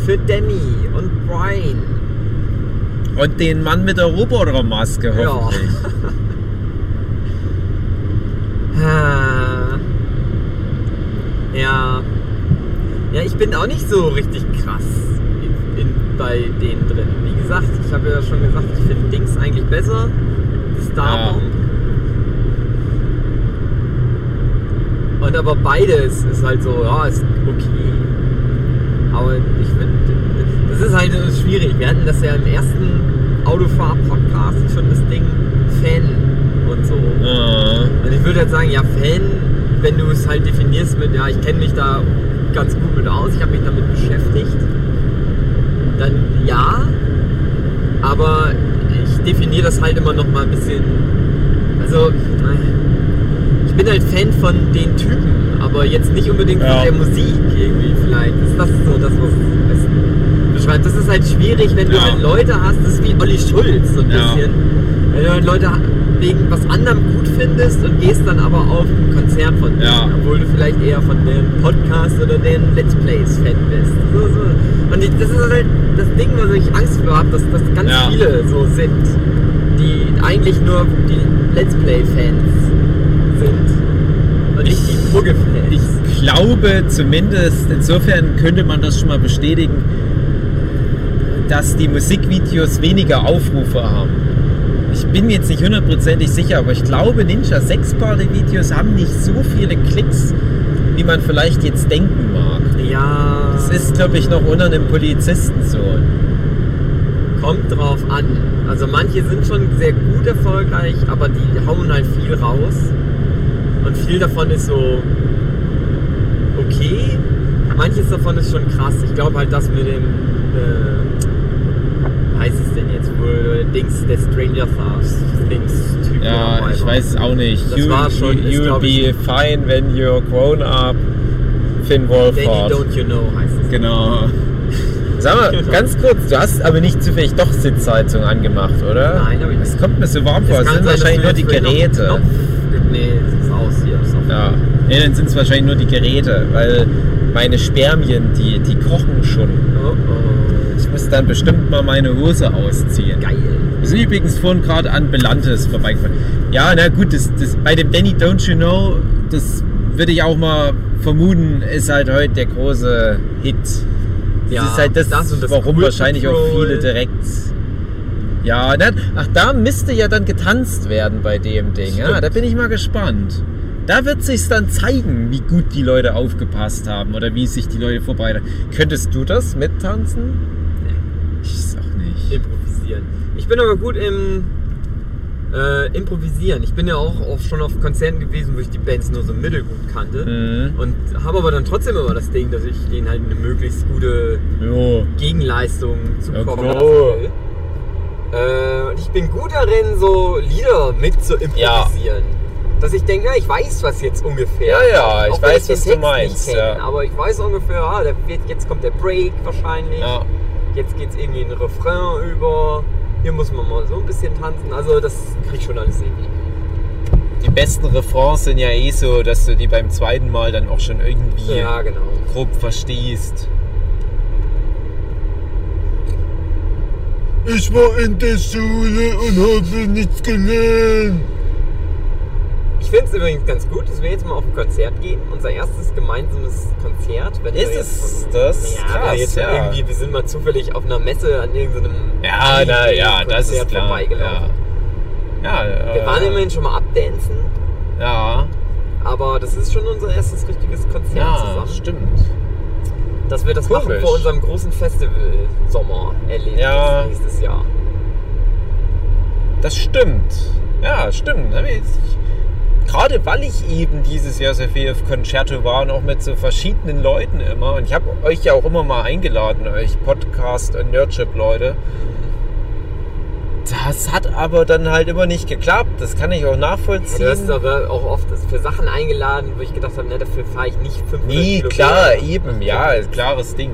Für Danny und Brian. Und den Mann mit der Robotermaske Ja. hoffentlich. Ah. Ja. Ja, ich bin auch nicht so richtig krass in, in, bei denen drin. Wie gesagt, ich habe ja schon gesagt, ich finde Dings eigentlich besser. Starbomb. Und aber beides ist halt so, ja, ist okay. Aber ich finde, das ist halt so schwierig. Wir hatten das ja im ersten Autofahr-Podcast schon das Ding Fan und so. Ah. Und ich würde jetzt sagen, ja, Fan, wenn du es halt definierst mit, ja, ich kenne mich da ganz gut mit aus, ich habe mich damit beschäftigt, dann ja, aber ich definiere das halt immer noch mal ein bisschen, also ich bin halt Fan von den Typen, aber jetzt nicht unbedingt Ja. von der Musik irgendwie vielleicht. Ist das so das, was es beschreibt? Das ist halt schwierig, wenn du Ja. halt Leute hast, das ist wie Olli Schulz so ein Ja. bisschen. Wenn du halt Leute wegen was anderem gut findest und gehst dann aber auf ein Konzert von denen, Ja. obwohl du vielleicht eher von deren Podcast oder deren Let's Plays Fan bist. So, so. Und ich- das ist halt das Ding, was ich Angst vor habe, dass, dass ganz Ja. viele so sind, die eigentlich nur die Let's Play Fans sind und nicht die Muggel-Fans. Ich glaube zumindest, insofern könnte man das schon mal bestätigen, dass die Musikvideos weniger Aufrufe haben. Bin mir jetzt nicht hundertprozentig sicher, aber ich glaube, Ninja 6 Party Videos haben nicht so viele Klicks, wie man vielleicht jetzt denken mag. Ja, Das ist, glaube ich, noch unter einem Polizisten so. kommt drauf an. Also manche sind schon sehr gut erfolgreich, aber die hauen halt viel raus. Und viel davon ist so okay. Manches davon ist schon krass. Ich glaube halt, das mit dem, äh, denn jetzt wohl, Dings, der Stranger Things, Typ. Ja, ich weiß es auch nicht. Das You, war schon- ist, you'll be fine when you're grown up. Finn Danny Wolfhard. Don't You Know heißt es. Genau. Sag mal, ganz kurz, du hast aber nicht zufällig doch Sitzheizung angemacht, oder? Nein, hab ich nicht. Es kommt mir so warm vor, Es sind wahrscheinlich nur die Geräte. Knopf- Nee, es ist aus hier. Ist Ja. Nee, dann sind es wahrscheinlich nur die Geräte, weil meine Spermien, die, die kochen schon. Oh, oh. Dann bestimmt mal meine Hose ausziehen. Geil. Wir sind übrigens vorhin gerade an Belantes vorbeigefahren. Ja, na gut, das, das, bei dem Danny Don't You Know, das würde ich auch mal vermuten, ist halt heute der große Hit. Das Ja, ist halt das, das das warum Cool wahrscheinlich auch viele direkt. Ja, na, ach, da müsste ja dann getanzt werden bei dem Ding. Ja, da bin ich mal gespannt. Da wird sich dann zeigen, wie gut die Leute aufgepasst haben oder wie sich die Leute vorbereitet. Könntest du das mittanzen? Ich weiß auch nicht. Improvisieren. Ich bin aber gut im äh, Improvisieren. Ich bin ja auch, auch schon auf Konzerten gewesen, wo ich die Bands nur so mittelgut kannte. Mhm. Und habe aber dann trotzdem immer das Ding, dass ich denen halt eine möglichst gute Jo. Gegenleistung zukommen Ja, will. Äh, und ich bin gut darin, so Lieder mit zu improvisieren. Dass ich denke, ja, ich weiß was jetzt ungefähr. Ja, ja, ich Auch weiß, den was du Text meinst, Nicht kenn, ja. Aber ich weiß ungefähr, ah, wird, jetzt kommt der Break wahrscheinlich. Ja. Jetzt geht's irgendwie in den Refrain über. Hier muss man mal so ein bisschen tanzen. Also das krieg ich schon alles irgendwie. Die besten Refrains sind ja eh so, dass du die beim zweiten Mal dann auch schon irgendwie Ja, genau. grob verstehst. Ich war in der Schule und habe nichts gelernt. Ich finde es übrigens ganz gut, dass wir jetzt mal auf ein Konzert gehen. Unser erstes gemeinsames Konzert. Wenn Ist es von- das? Ja, Krass, wir jetzt ja. irgendwie, wir sind mal zufällig auf einer Messe an irgendeinem Ja, na ja, das ist klar. Ja. vorbeigelaufen. Ja, Wir äh, waren immerhin schon mal abdancen, Ja, aber das ist schon unser erstes richtiges Konzert ja, zusammen. stimmt. Dass wir das machen Komisch. vor unserem großen Festival Sommer erleben Ja. nächstes Jahr. Das stimmt. Ja, stimmt. Gerade weil ich eben dieses Jahr sehr viel auf Konzerte war und auch mit so verschiedenen Leuten immer. Und ich habe euch ja auch immer mal eingeladen, euch Podcast- und Nerdship-Leute. Das hat aber dann halt immer nicht geklappt. Das kann ich auch Ja, nachvollziehen. du hast aber auch oft für Sachen eingeladen, wo ich gedacht habe, ne, dafür fahre ich nicht 500 Nee, Kilometer. klar, eben, ja, klares Ding.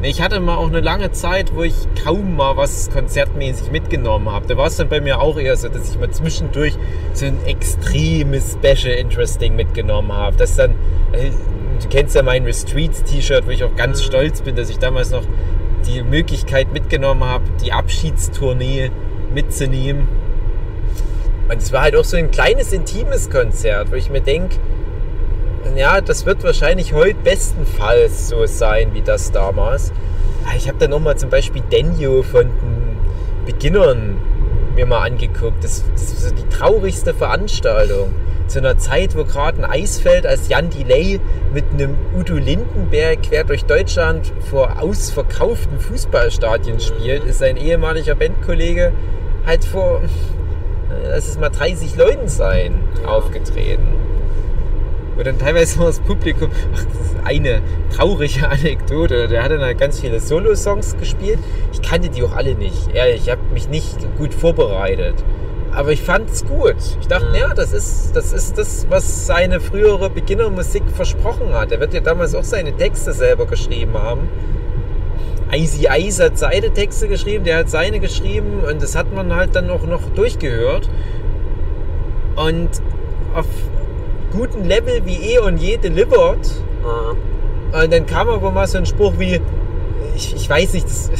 Ich hatte mal auch eine lange Zeit, wo ich kaum mal was konzertmäßig mitgenommen habe. Da war es dann bei mir auch eher so, dass ich mal zwischendurch so ein extremes Special Interest Ding mitgenommen habe. Das dann, äh, du kennst ja mein Streets T-Shirt, wo ich auch ganz stolz bin, dass ich damals noch die Möglichkeit mitgenommen habe, die Abschiedstournee mitzunehmen. Und es war halt auch so ein kleines, intimes Konzert, wo ich mir denke, ja, das wird wahrscheinlich heute bestenfalls so sein wie das damals. Ah, Ich habe dann nochmal zum Beispiel Denjo von den Beginnern mir mal angeguckt. Das, das ist so die traurigste Veranstaltung. Zu einer Zeit, wo gerade ein Eisfeld als Jan Delay mit einem Udo Lindenberg quer durch Deutschland vor ausverkauften Fußballstadien spielt, ist sein ehemaliger Bandkollege halt vor, äh, lass es mal 30 Leuten sein, aufgetreten. Wo dann teilweise nur das Publikum, ach, das ist eine traurige Anekdote. Der hat dann halt ganz viele Solo-Songs gespielt. Ich kannte die auch alle nicht. Ehrlich, ich habe mich nicht gut vorbereitet. Aber ich fand es gut. Ich dachte, Mhm. ja, das ist, das ist das, was seine frühere Beginnermusik versprochen hat. Er wird ja damals auch seine Texte selber geschrieben haben. Icy Ice hat seine Texte geschrieben, der hat seine geschrieben und das hat man halt dann auch noch durchgehört. Und auf guten Level wie eh und je delivered. Ah. Und dann kam aber mal so ein Spruch wie, ich, ich weiß nicht, das,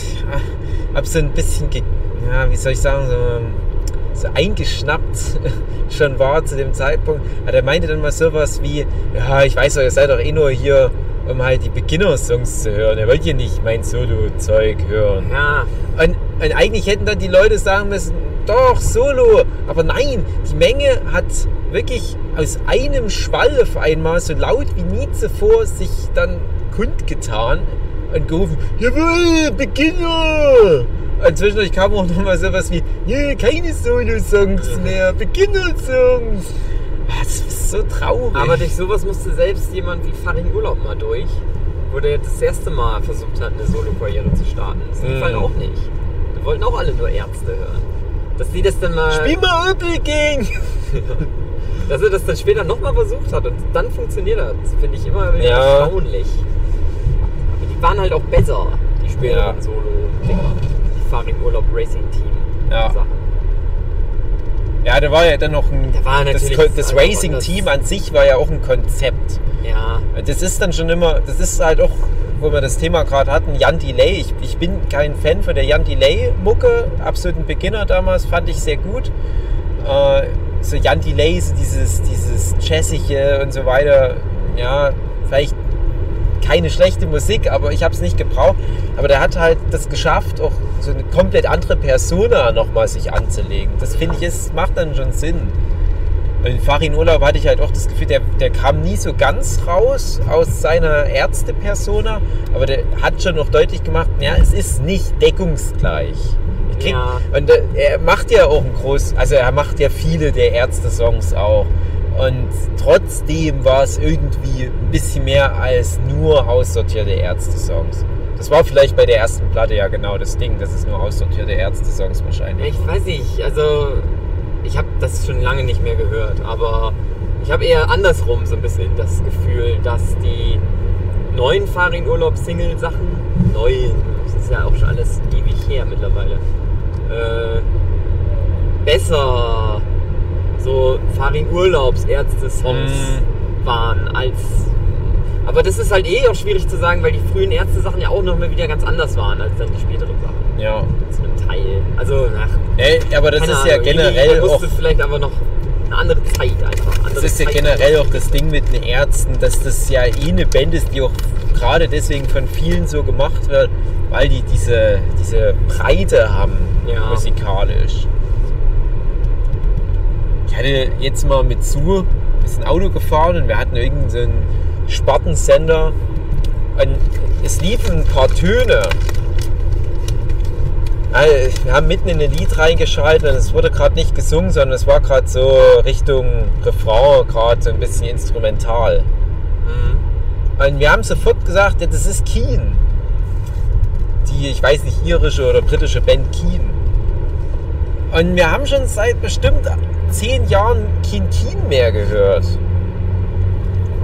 ob so ein bisschen, ja, wie soll ich sagen, so, so eingeschnappt schon war zu dem Zeitpunkt. Aber der meinte dann mal sowas wie, ja, ich weiß doch, ihr seid doch eh nur hier, um halt die Beginner-Songs zu hören. Ihr wollt hier nicht mein Solo-Zeug hören. Ja, Und, und eigentlich hätten dann die Leute sagen müssen, doch, Solo. Aber nein, die Menge hat wirklich aus einem Schwall auf einmal so laut wie nie zuvor sich dann kundgetan und gerufen, jawohl, Beginner! Und zwischendurch kam auch nochmal sowas wie, nee, keine Solo-Songs mehr, Beginner-Songs. Ah, Das ist so traurig. aber durch sowas musste selbst jemand wie Farin Urlaub mal durch, wo der das erste Mal versucht hat, eine Solo-Karriere zu starten. Das lief Mhm. halt auch nicht. Wir wollten auch alle nur Ärzte hören. Dass die das dann mal. Spiel mal Opel Gang! Dass er das dann später nochmal versucht hat und dann funktioniert hat, das finde ich immer wieder Ja. erstaunlich. Aber die waren halt auch besser, die späteren Ja. Solo-Dinger. Die Farin Urlaub Racing Team Ja. Sachen. Ja, da war ja dann noch ein. Da war das, natürlich das einfach Racing-Team an sich war ja auch ein Konzept. Ja, Das ist dann schon immer, das ist halt auch, wo wir das Thema gerade hatten, Jan Delay. Ich, ich bin kein Fan von der Jan Delay-Mucke, absoluten Beginner damals, fand ich sehr gut. Äh, so Jan Delay, so dieses, dieses Jazzige und so weiter, ja, vielleicht keine schlechte Musik, aber ich habe es nicht gebraucht. Aber der hat halt das geschafft, auch so eine komplett andere Persona nochmal sich anzulegen. Das finde ich, ist, macht dann schon Sinn. Und in Farin Urlaub hatte ich halt auch das Gefühl, der, der kam nie so ganz raus aus seiner Ärzte-Persona, aber der hat schon noch deutlich gemacht, ja, es ist nicht deckungsgleich. Ich krieg, Ja. Und äh, er macht ja auch ein groß, also er macht ja viele der Ärzte-Songs auch. Und trotzdem war es irgendwie ein bisschen mehr als nur aussortierte Ärzte-Songs. Das war vielleicht bei der ersten Platte ja genau das Ding, das ist nur aussortierte Ärzte-Songs wahrscheinlich. ich weiß nicht, also ich habe das schon lange nicht mehr gehört, aber ich habe eher andersrum so ein bisschen das Gefühl, dass die neuen Farin Urlaub Single Sachen, neuen, das ist ja auch schon alles ewig her mittlerweile, äh, besser so Farin Urlaubs Ärzte Songs Mm. waren als aber das ist halt eh auch schwierig zu sagen, weil die frühen Ärzte Sachen ja auch noch mal wieder ganz anders waren als dann die späteren Sachen Ja. zu einem Teil. Also, ach, Ey, aber das ist ja Ahnung, generell irgendwie auch wusste vielleicht aber noch eine andere Zeit einfach. Andere Das ist ja Zeit. generell auch das Ding mit den Ärzten, dass das ja eh eine Band ist, die auch gerade deswegen von vielen so gemacht wird, weil die diese, diese Breite haben Ja. musikalisch. Ich hatte jetzt mal mit Sue ein bisschen Auto gefahren und wir hatten irgendeinen so Spartensender und es liefen ein paar Töne. Wir haben mitten in ein Lied reingeschaltet und es wurde gerade nicht gesungen, sondern es war gerade so Richtung Refrain, gerade so ein bisschen instrumental. Mhm. Und wir haben sofort gesagt, ja, das ist Keen. Die, ich weiß nicht, irische oder britische Band Keen. Und wir haben schon seit bestimmt zehn Jahren Keen Keen mehr gehört.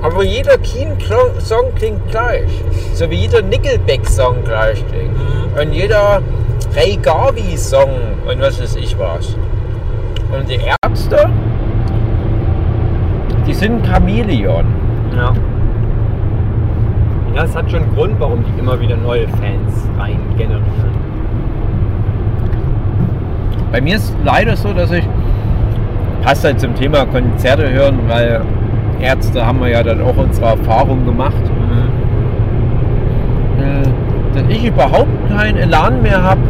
Aber jeder Keen-Song klingt gleich. So wie jeder Nickelback-Song gleich klingt. Mhm. Und jeder Ray Garvey-Song und was weiß ich was. Und die Ärzte, die sind Chamäleon. Ja. Ja, es hat schon einen Grund, warum die immer wieder neue Fans rein generieren. Bei mir ist leider so, dass ich, passt halt zum Thema Konzerte hören, weil Ärzte haben wir ja dann auch unsere Erfahrung gemacht, äh, dass ich überhaupt keinen Elan mehr habe,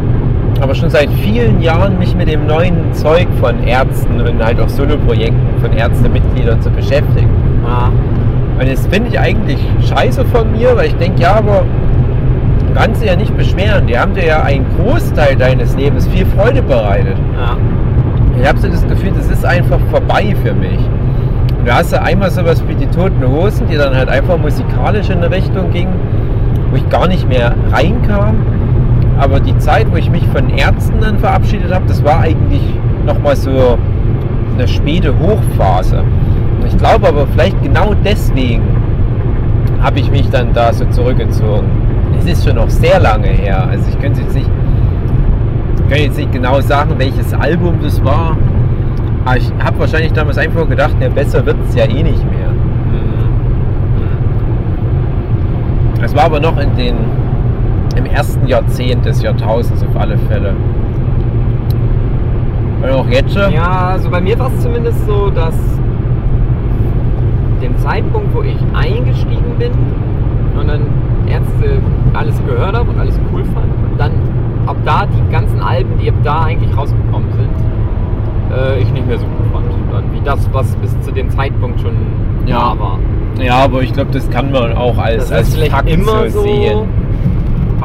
aber schon seit vielen Jahren mich mit dem neuen Zeug von Ärzten und halt auch Soloprojekten von Ärztemitgliedern zu beschäftigen. Ja. Und das finde ich eigentlich scheiße von mir, weil ich denke, ja, aber du kannst dich ja nicht beschweren. Die haben dir ja einen Großteil deines Lebens viel Freude bereitet. Ja. Ich habe so das Gefühl, das ist einfach vorbei für mich. Und da hast du einmal sowas wie die Toten Hosen, die dann halt einfach musikalisch in eine Richtung ging, wo ich gar nicht mehr reinkam. Aber die Zeit, wo ich mich von Ärzten dann verabschiedet habe, das war eigentlich nochmal so eine späte Hochphase. Und ich glaube aber vielleicht genau deswegen habe ich mich dann da so zurückgezogen. Es ist schon noch sehr lange her. Also ich könnte jetzt nicht, ich kann jetzt nicht genau sagen, welches Album das war. Aber ich habe wahrscheinlich damals einfach gedacht, ja, besser wird es ja eh nicht mehr. Es war aber noch in den, im ersten Jahrzehnt des Jahrtausends auf alle Fälle. Und auch jetzt schon. Ja, also bei mir war es zumindest so, dass den Zeitpunkt, wo ich eingestiegen bin und dann Ärzte alles gehört habe und alles cool fand und dann ab da die ganzen Alben, die ab da eigentlich rausgekommen sind, äh, ich nicht mehr so gut fand. Dann, wie das, was bis zu dem Zeitpunkt schon Ja. da war. Ja, aber ich glaube, das kann man auch als, Das als Fakt immer so, sehen.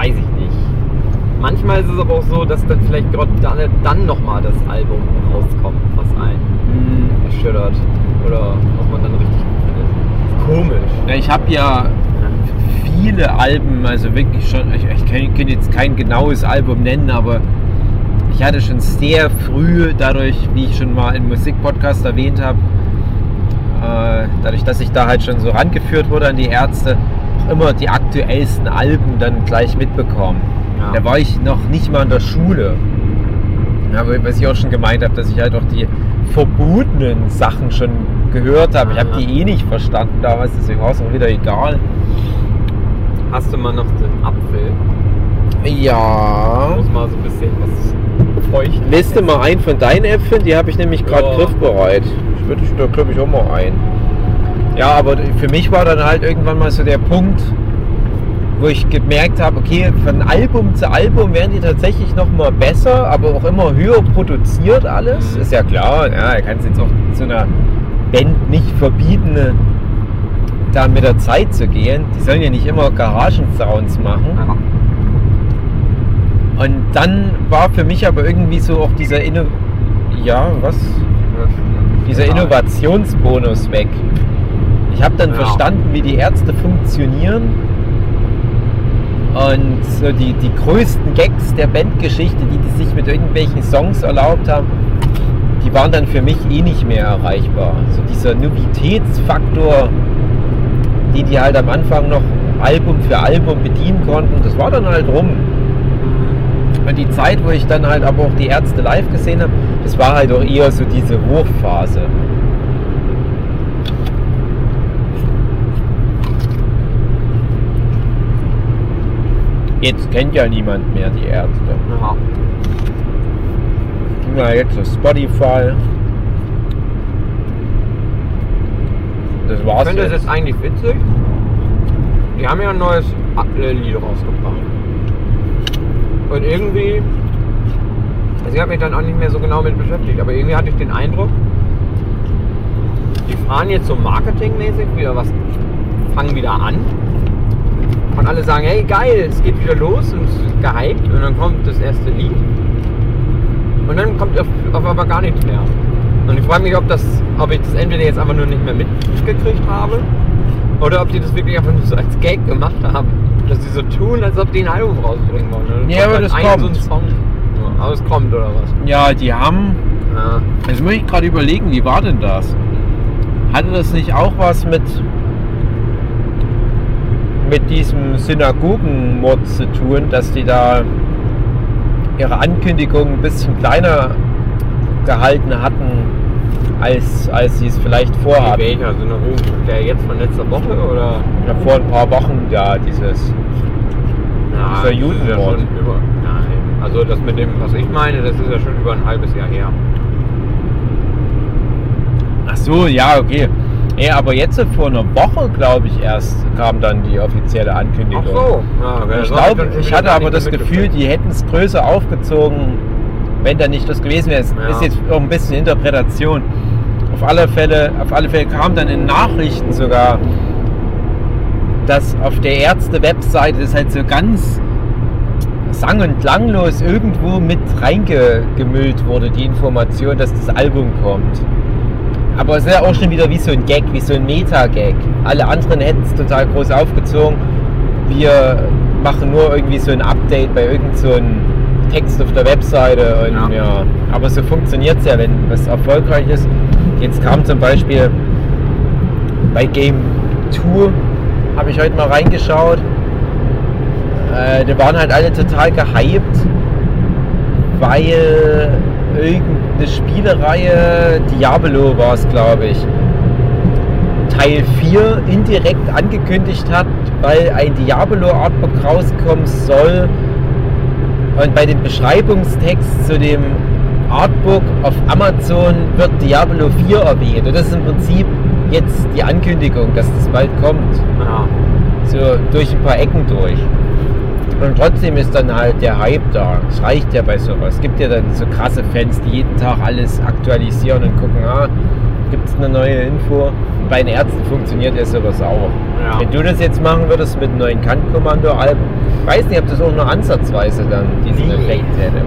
Weiß ich nicht. Manchmal ist es aber auch so, dass dann vielleicht gerade dann, nochmal das Album rauskommt, was einen Hm. erschüttert oder was man dann richtig gut findet. Komisch. Ja, ich habe ja viele Alben, also wirklich schon, ich, ich kann, kann jetzt kein genaues Album nennen, aber ich hatte schon sehr früh, dadurch, wie ich schon mal im Musikpodcast erwähnt habe, äh, dadurch, dass ich da halt schon so rangeführt wurde an die Ärzte, auch immer die aktuellsten Alben dann gleich mitbekommen. Ja. Da war ich noch nicht mal in der Schule. Ja, aber was ich auch schon gemeint habe, dass ich halt auch die verbotenen Sachen schon gehört habe. Ich habe die eh nicht verstanden damals, deswegen war es auch wieder egal. Hast du mal noch den Apfel? Ja. Muss mal so ein bisschen was feucht. Liste mal ein von deinen Äpfeln, die habe ich nämlich gerade Ja. griffbereit. Ich würde da glaube ich auch mal ein. Ja, aber für mich war dann halt irgendwann mal so der Punkt, wo ich gemerkt habe, okay, von Album zu Album werden die tatsächlich noch mal besser, aber auch immer höher produziert alles. Mhm. Ist ja klar, ja, er kann es jetzt auch zu einer Band nicht verbieten, da mit der Zeit zu gehen. Die sollen ja nicht immer Garagensounds machen. Und dann war für mich aber irgendwie so auch dieser Inno ja, was? Dieser. Innovationsbonus weg. Ich habe dann Ja. verstanden, wie die Ärzte funktionieren. Und so die, die größten Gags der Bandgeschichte, die die sich mit irgendwelchen Songs erlaubt haben, die waren dann für mich eh nicht mehr erreichbar. So dieser Novitätsfaktor, den die halt am Anfang noch Album für Album bedienen konnten, das war dann halt rum. Und die Zeit, wo ich dann halt aber auch die Ärzte live gesehen habe, das war halt auch eher so diese Hochphase. Jetzt kennt ja niemand mehr die Ärzte. Ja. Na, jetzt ist Spotify. Das war's Ich finde das jetzt. jetzt eigentlich witzig. Die haben ja ein neues äh, Lied rausgebracht. Und irgendwie, also ich habe mich dann auch nicht mehr so genau mit beschäftigt, aber irgendwie hatte ich den Eindruck, die fahren jetzt so marketingmäßig wieder was, fangen wieder an. Und alle sagen, hey geil, es geht wieder los und es ist gehypt und dann kommt das erste Lied. Und dann kommt auf, auf aber gar nichts mehr. Und ich frage mich, ob, das, ob ich das entweder jetzt einfach nur nicht mehr mitgekriegt habe oder ob die das wirklich einfach nur so als Gag gemacht haben. Dass die so tun, als ob die ein Album rausbringen wollen. Ja, aber halt das kommt. So ein Song. Ja, aber es kommt oder was? Ja, die haben. Ja. Jetzt muss ich gerade überlegen, wie war denn das? Hatte das nicht auch was mit mit diesem Synagogenmord zu tun, dass die da ihre Ankündigung ein bisschen kleiner gehalten hatten als, als sie es vielleicht vorhaben. Welcher Synagogen? Der jetzt von letzter Woche oder? Ja, vor ein paar Wochen, ja, dieses. Ja, Dieser ja Judenmord. schon über. Nein. Also das mit dem, was ich meine, das ist ja schon über ein halbes Jahr her. Ach so, ja, okay. Ja, aber jetzt vor einer Woche, glaube ich, erst kam dann die offizielle Ankündigung. Ach so. Ja, okay, Ich glaube, ich hatte aber das Gefühl, die hätten es größer aufgezogen, wenn da nicht das gewesen wäre. Ja. ist jetzt auch ein bisschen Interpretation. Auf alle Fälle, auf alle Fälle kam dann in Nachrichten sogar, dass auf der Ärzte-Webseite das halt so ganz sang- und klanglos irgendwo mit reingemüllt wurde, die Information, dass das Album kommt. Aber es ist ja auch schon wieder wie so ein Gag, wie so ein Meta-Gag. Alle anderen hätten es total groß aufgezogen. Wir machen nur irgendwie so ein Update bei irgend so einem Text auf der Webseite. Und ja. Ja. Aber so funktioniert es ja, wenn was erfolgreich ist. Jetzt kam zum Beispiel bei Game 2, habe ich heute mal reingeschaut. Äh, die waren halt alle total gehypt, weil irgendeine Spielereihe, Diablo war es, glaube ich, Teil 4 indirekt angekündigt hat, weil ein Diablo-Artbook rauskommen soll. Und bei dem Beschreibungstext zu dem Artbook auf Amazon wird Diablo 4 erwähnt. Und das ist im Prinzip jetzt die Ankündigung, dass das bald kommt. Ja. So durch ein paar Ecken durch. Und trotzdem ist dann halt der Hype da. Es reicht ja bei sowas. Es gibt ja dann so krasse Fans, die jeden Tag alles aktualisieren und gucken, ah, gibt es eine neue Info. Bei den Ärzten funktioniert ja sowas auch. Ja. Wenn du das jetzt machen würdest mit einem neuen Kant-Kommando-Alben, weiß nicht, ob das auch nur ansatzweise dann diesen Nee. Effekt hätte.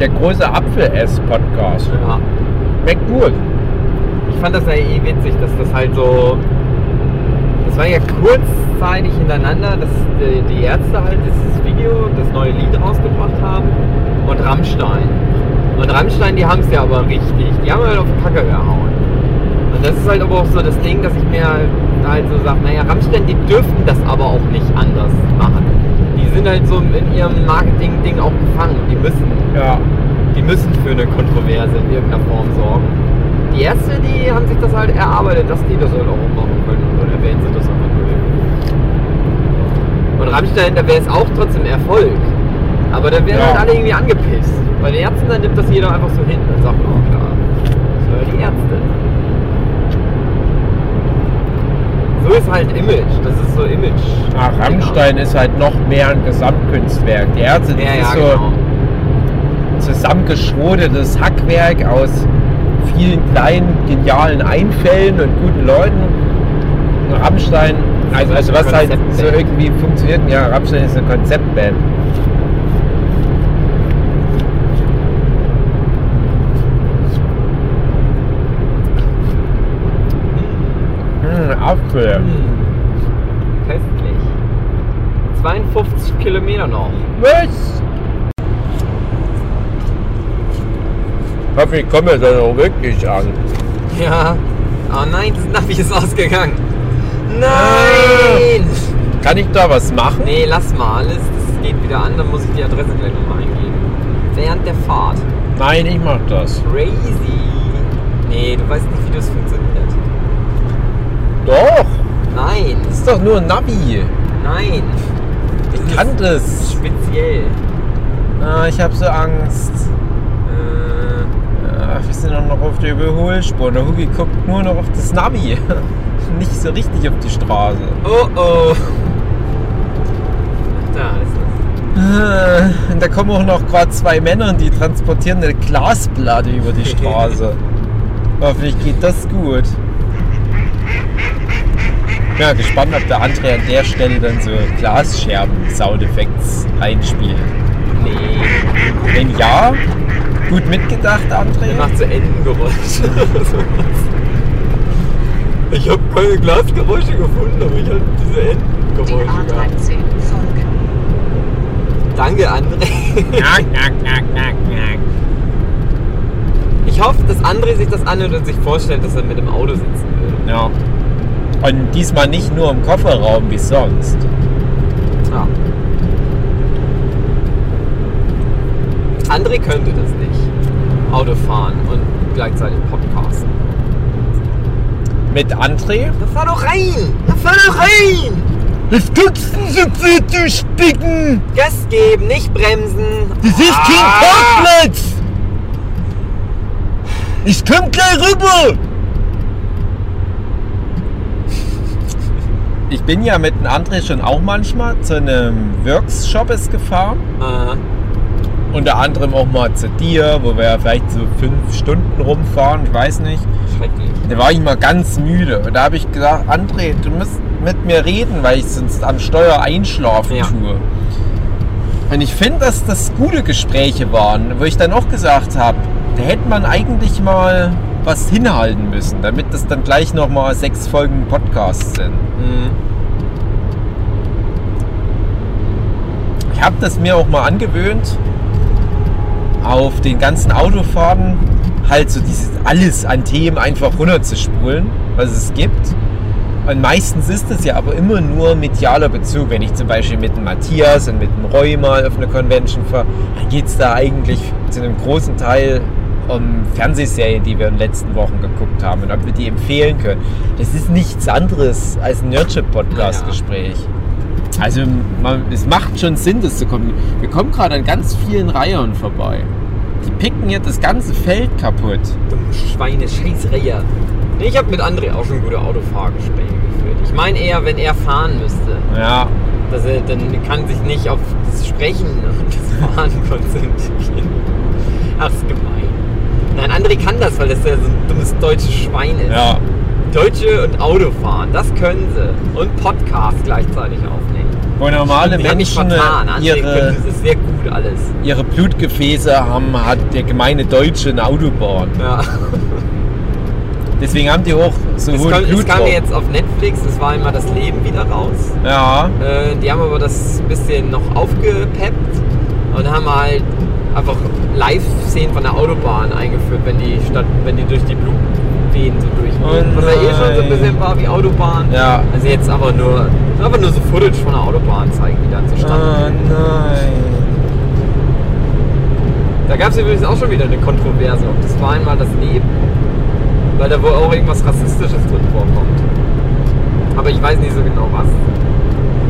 Der große Apfel-Ess-Podcast. ja. Schmeckt gut. Ich fand das ja eh witzig, dass das halt so. Das war ja kurzzeitig hintereinander, dass die, die Ärzte halt dieses Video, das neue Lied rausgebracht haben und Rammstein. Und Rammstein, die haben es ja aber richtig. Die haben halt auf die Kacke gehauen. Und das ist halt aber auch so das Ding, dass ich mir halt so sage, naja, Rammstein, die dürften das aber auch nicht anders machen. Die sind halt so in ihrem Marketing-Ding auch gefangen. Die müssen Ja. die müssen für eine Kontroverse in irgendeiner Form sorgen. Die Ärzte, die haben sich das halt erarbeitet, dass die das halt auch machen können. Und dann erwähnen sie das einfach nur. Und Rammstein, da wäre es auch trotzdem Erfolg. Aber da wären Ja. halt alle irgendwie angepisst. Bei den Ärzten, dann nimmt das jeder einfach so hin und sagt, oh klar, das sind ja die Ärzte. So ist halt Image. Das ist so Image. Ah, Rammstein ist halt noch mehr ein Gesamtkunstwerk. Die Ärzte, das Ja, ja, ist so genau. zusammengeschrotetes Hackwerk aus vielen kleinen, genialen Einfällen und guten Leuten. Rammstein, also, also was halt so irgendwie funktioniert, ja, Rammstein ist eine Konzeptband. Hm, Apfel. Hm. Festlich. 52 Kilometer noch. Was? Hoffentlich kommen wir dann auch wirklich an. Ja. Oh nein, das Navi ist ausgegangen. Nein! Kann ich da was machen? Nee, lass mal alles. Das geht wieder an, dann muss ich die Adresse gleich nochmal eingeben. Während der Fahrt. Nein, ich mach das. Crazy. Nee, du weißt nicht, wie das funktioniert. Doch, Nein. das ist doch nur ein Navi. Nein. Ich kann das. Speziell. Ah, ich habe so Angst. Äh, Ah, wir sind auch noch auf der Überholspur. Der Hugi guckt nur noch auf das Navi. Nicht so richtig auf die Straße. oh oh. Da ist es. Ah, Und da kommen auch noch gerade zwei Männer und die transportieren eine Glasplatte über die Straße. Hoffentlich geht das gut. Ja, gespannt, ob der André an der Stelle dann so Glasscherben-Soundeffekts einspielt. Nee. Wenn ja, gut mitgedacht, André. macht so Entengeräusche. ich habe keine Glasgeräusche gefunden, aber ich habe diese Die Entengeräusche gehabt. A13 folgen. Danke, André. Knack, knack, knack, knack, knack. Ich hoffe, dass André sich das anhört und sich vorstellt, dass er mit dem Auto sitzen will. Ja. Und diesmal nicht nur im Kofferraum wie sonst. Ja. André könnte das nicht. Auto fahren und gleichzeitig podcasten. Mit André? Da fahr doch rein! Da fahr doch rein! Was guckst du so für du Spicken? Gas geben, nicht bremsen. Das ist kein Ah! Parkplatz! Ich komm gleich rüber! Ich bin ja mit dem André schon auch manchmal zu einem Workshoppes gefahren. Äh, Unter anderem auch mal zu dir, wo wir ja vielleicht so fünf Stunden rumfahren, ich weiß nicht. schrecklich. Da war ich mal ganz müde. Und da habe ich gesagt, André, du musst mit mir reden, weil ich sonst am Steuer einschlafen Ja. tue. Und ich finde, dass das gute Gespräche waren, wo ich dann auch gesagt habe, da hätte man eigentlich mal was hinhalten müssen, damit das dann gleich nochmal sechs Folgen Podcast sind. Mhm. Ich habe das mir auch mal angewöhnt, auf den ganzen Autofahrten halt so dieses alles an Themen einfach runterzuspulen, was es gibt. Und meistens ist es ja aber immer nur medialer Bezug. Wenn ich zum Beispiel mit dem Matthias und mit dem Roy mal auf eine Convention fahre, dann geht es da eigentlich zu einem großen Teil um Fernsehserien, die wir in den letzten Wochen geguckt haben und ob wir die empfehlen können. Das ist nichts anderes als ein Nerdship-Podcast-Gespräch. Also man, es macht schon Sinn, das zu kommen. Wir kommen gerade an ganz vielen Reihern vorbei. Die picken jetzt das ganze Feld kaputt. Dumme Schweine, scheiß Reiher. Ich habe mit André auch schon gute Autofahrgespräche geführt. Ich meine eher, wenn er fahren müsste. Ja, Dass er dann kann sich nicht auf das Sprechen und das Fahren konzentrieren. Ach, ist gemein. Nein, André kann das, weil das ja so ein dummes deutsches Schwein ist. ja. Deutsche und Autofahren, das können sie. Und Podcast gleichzeitig aufnehmen. Wo normale Menschen vertan. André ihre, können das sehr gut alles. ihre Blutgefäße haben, hat der gemeine Deutsche eine Autobahn. Ja. Deswegen haben die auch so Es hohen kam, es kam jetzt auf Netflix, es war einmal das Leben wieder raus. Ja, Äh, die haben aber das ein bisschen noch aufgepeppt und haben halt einfach Live-Szenen von der Autobahn eingeführt, wenn die statt, wenn die durch die Blumenwehen so durchgehen. Oh Was ja eh schon so ein bisschen war wie Autobahn. ja. Also jetzt aber nur, aber nur so Footage von der Autobahn zeigen, die dann so Oh standen. nein. Da gab es übrigens auch schon wieder eine Kontroverse, ob das war einmal das Leben, weil da wohl auch irgendwas Rassistisches drin vorkommt. Aber ich weiß nicht so genau was.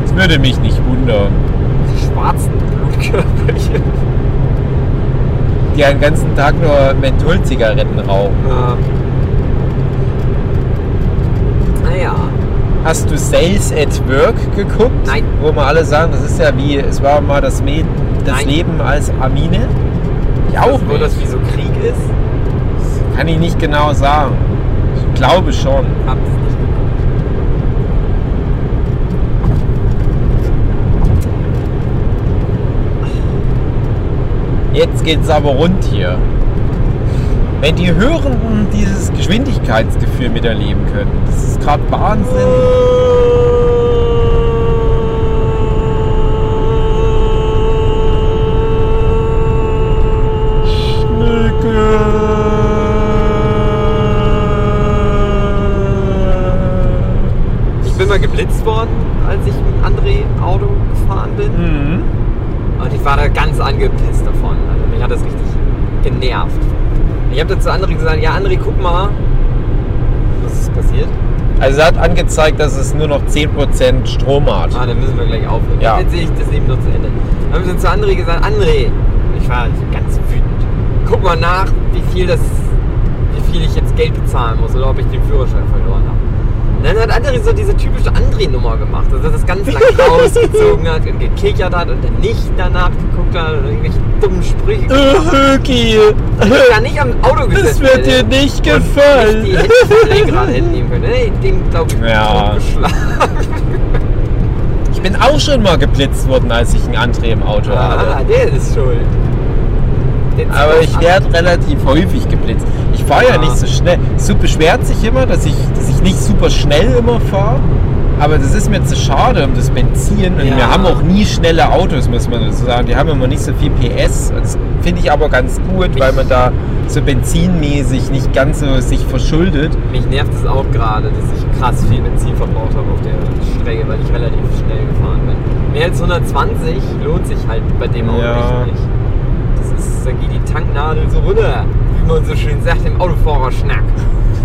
Das würde mich nicht wundern. Die schwarzen Blutkörperchen. Die den ganzen Tag nur Mentholzigaretten rauchen. Ja. Naja, Hast du Sales at Work geguckt? Nein. Wo wir alle sagen, das ist ja wie, es war mal das, Me das Nein. Leben als Amine. Ich auch wo nicht. das wie so Krieg ist, Kann ich nicht genau sagen. Ich glaube schon. hab das nicht geguckt. Jetzt geht's aber rund hier. Wenn die Hörenden dieses Geschwindigkeitsgefühl miterleben können, das ist gerade Wahnsinn. Ich bin mal geblitzt worden, als ich mit André Auto gefahren bin. Mhm. Und ich war da ganz angepisst davon. Also hat das richtig genervt. Ich habe dazu André gesagt, ja André, guck mal. Was ist passiert? Also er hat angezeigt, dass es nur noch 10% Strom hat. Ah, dann müssen wir gleich aufhören. Ja. Jetzt erzähle ich das eben noch zu Ende. Dann haben wir zu André gesagt, André, ich war ganz wütend. Guck mal nach, wie viel das, wie viel ich jetzt Geld bezahlen muss oder ob ich den Führerschein verloren habe. Und dann hat André so diese typische André-Nummer gemacht, dass er das ganz lang rausgezogen hat und gekichert hat und dann nicht danach geguckt hat oder irgendwelche dummen Sprüche gemacht. Högi, Und ich da nicht am Auto gesessen das wird dir nicht gefallen. nicht die Hände vom Lenkrad hätte nehmen können. Nee, den glaube ich Ja. Ich bin auch schon mal geblitzt worden, als ich einen André im Auto Ah, hatte. der ist schuld. Aber ich werde relativ häufig geblitzt. Ich fahre ja. Ja. nicht so schnell. So beschwert sich immer, dass ich, dass ich nicht super schnell immer fahre. Aber das ist mir zu schade um das Benzin. Und Ja. wir haben auch nie schnelle Autos, muss man dazu sagen. Die haben immer nicht so viel PS. Das finde ich aber ganz gut, weil man da so benzinmäßig nicht ganz so sich verschuldet. Mich nervt es auch gerade, dass ich krass viel Benzin verbraucht habe auf der Strecke, weil ich relativ schnell gefahren bin. Mehr als 120 lohnt sich halt bei dem Auto Ja. nicht. Das ist, da geht die Tanknadel so runter, wie man so schön sagt im Autofahrerschnack.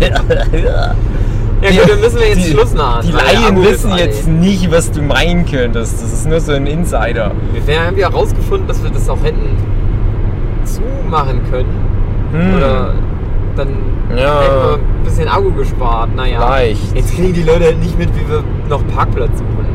Ja gut, dann müssen wir jetzt die, Schluss machen. Die Laien wissen jetzt nicht, was du meinen könntest. Das ist nur so ein Insider. Wir haben ja herausgefunden, dass wir das auch hätten zumachen können. Hm. Oder dann Ja. hätten wir ein bisschen Akku gespart. Naja, Leicht. jetzt kriegen die Leute halt nicht mit, wie wir noch Parkplatz suchen.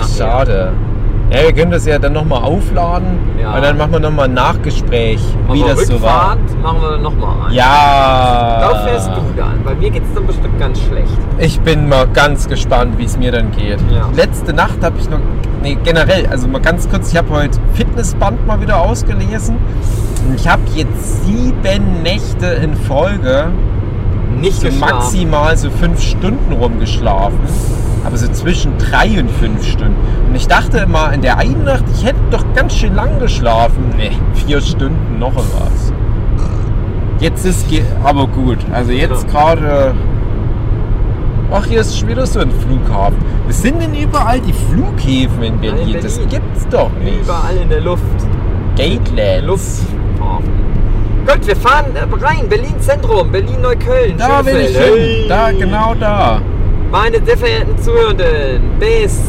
Ach, schade. Ja, wir können das ja dann nochmal aufladen Ja. und dann machen wir nochmal ein Nachgespräch, wie Aber das so war. Machen wir dann nochmal rein. Ja. Da fährst du dann. Bei mir geht es dann bestimmt ganz schlecht. Ich bin mal ganz gespannt, wie es mir dann geht. Ja. Letzte Nacht habe ich noch, nee, generell, also mal ganz kurz, ich habe heute Fitnessband mal wieder ausgelesen. Und ich habe jetzt sieben Nächte in Folge Nicht so maximal so fünf Stunden rumgeschlafen. Aber so zwischen drei und fünf Stunden. Und ich dachte immer in der einen Nacht, ich hätte doch ganz schön lang geschlafen. Nee, vier Stunden noch was. Jetzt ist ge aber gut. Also jetzt gerade. Ach, hier ist schon wieder so ein Flughafen. Was sind denn überall die Flughäfen in Ja, in Berlin? Das Berlin. gibt's doch nicht. Überall in der Luft. Gatelands. Lufthafen. Gut, wir fahren rein. Berlin Zentrum, Berlin Neukölln. Da will ich hin. Da, genau da. Meine sehr verehrten Zuhörenden, bis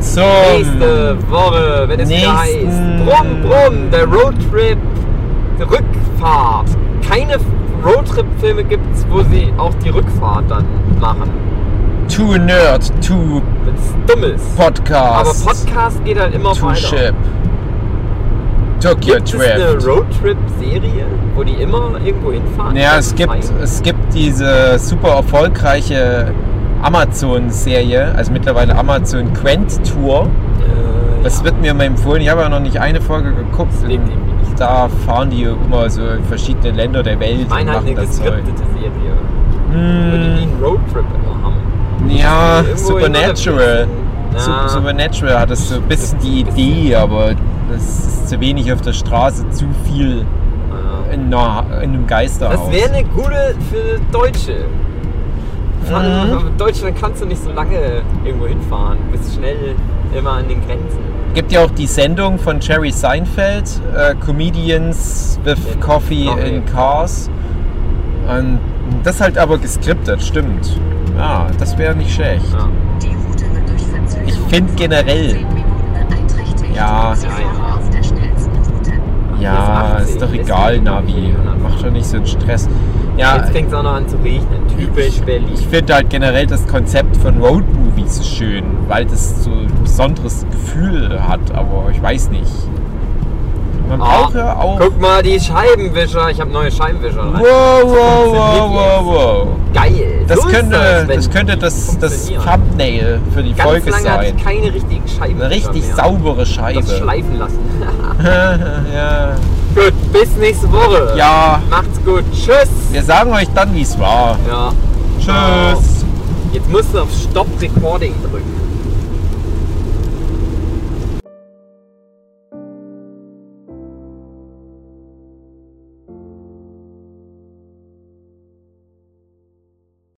Zum nächste Woche, wenn es wieder heißt Brumm, Brumm, der Roadtrip, Rückfahrt. Keine Roadtrip-Filme gibt es, wo sie auch die Rückfahrt dann machen. To Nerd, to Wenn es dumm ist. Aber Podcast. Podcast geht halt immer to weiter. Ship. Tokyo Gibt es eine Drift. Roadtrip-Serie, wo die immer irgendwo hinfahren? Ja, es gibt, es gibt diese super erfolgreiche Amazon-Serie, also mittlerweile Amazon Quent Tour. Äh, Das ja. wird mir mal empfohlen. Ich habe ja noch nicht eine Folge geguckt. Da fahren die immer so in verschiedene Länder der Welt Ich und meine halt machen eine das Zeug. geskriptete Serie. Wo die Hm, einen Roadtrip immer haben. ja, Supernatural. Ja. Supernatural hat das so ein bisschen die Idee, aber das ist zu wenig auf der Straße, zu viel in, einer, in einem Geisterhaus. Das wäre eine gute für Deutsche. Fahren- Mhm. In Deutschland kannst du nicht so lange irgendwo hinfahren. Du bist schnell immer an den Grenzen. gibt ja auch die Sendung von Jerry Seinfeld, äh, Comedians with In Coffee in Cars. Und das halt aber geskriptet, stimmt. Ja, das wäre nicht schlecht. Ja. Die Route wird durch Verzögerung Ich find von generell- 10 Minuten beeinträchtigt. Ja. Sie Ja, fahren ja. auf der schnellsten Route. Ja, Hier ist doch 80, egal, Navi. Macht doch nicht so einen Stress. Ja, Jetzt fängt es auch noch an zu regnen. Typisch Berlin. ich finde halt generell das Konzept von Roadmovies schön, weil das so ein besonderes Gefühl hat, aber ich weiß nicht. Man braucht ja auch. Ah, Guck mal, die Scheibenwischer. Ich habe neue Scheibenwischer rein. Wow, wow, wow, wow, wow. Geil. Das so könnte, das, das, könnte das, das. Thumbnail für die Ganz Folge lange hatte sein. ich keine richtigen Scheibenwischer Eine richtig mehr. saubere Das Scheibe. schleifen lassen. ja. Gut, bis nächste Woche. ja, Macht's gut. Tschüss. wir sagen euch dann, wie es war. Ja. Tschüss. Jetzt musst du auf Stop Recording drücken.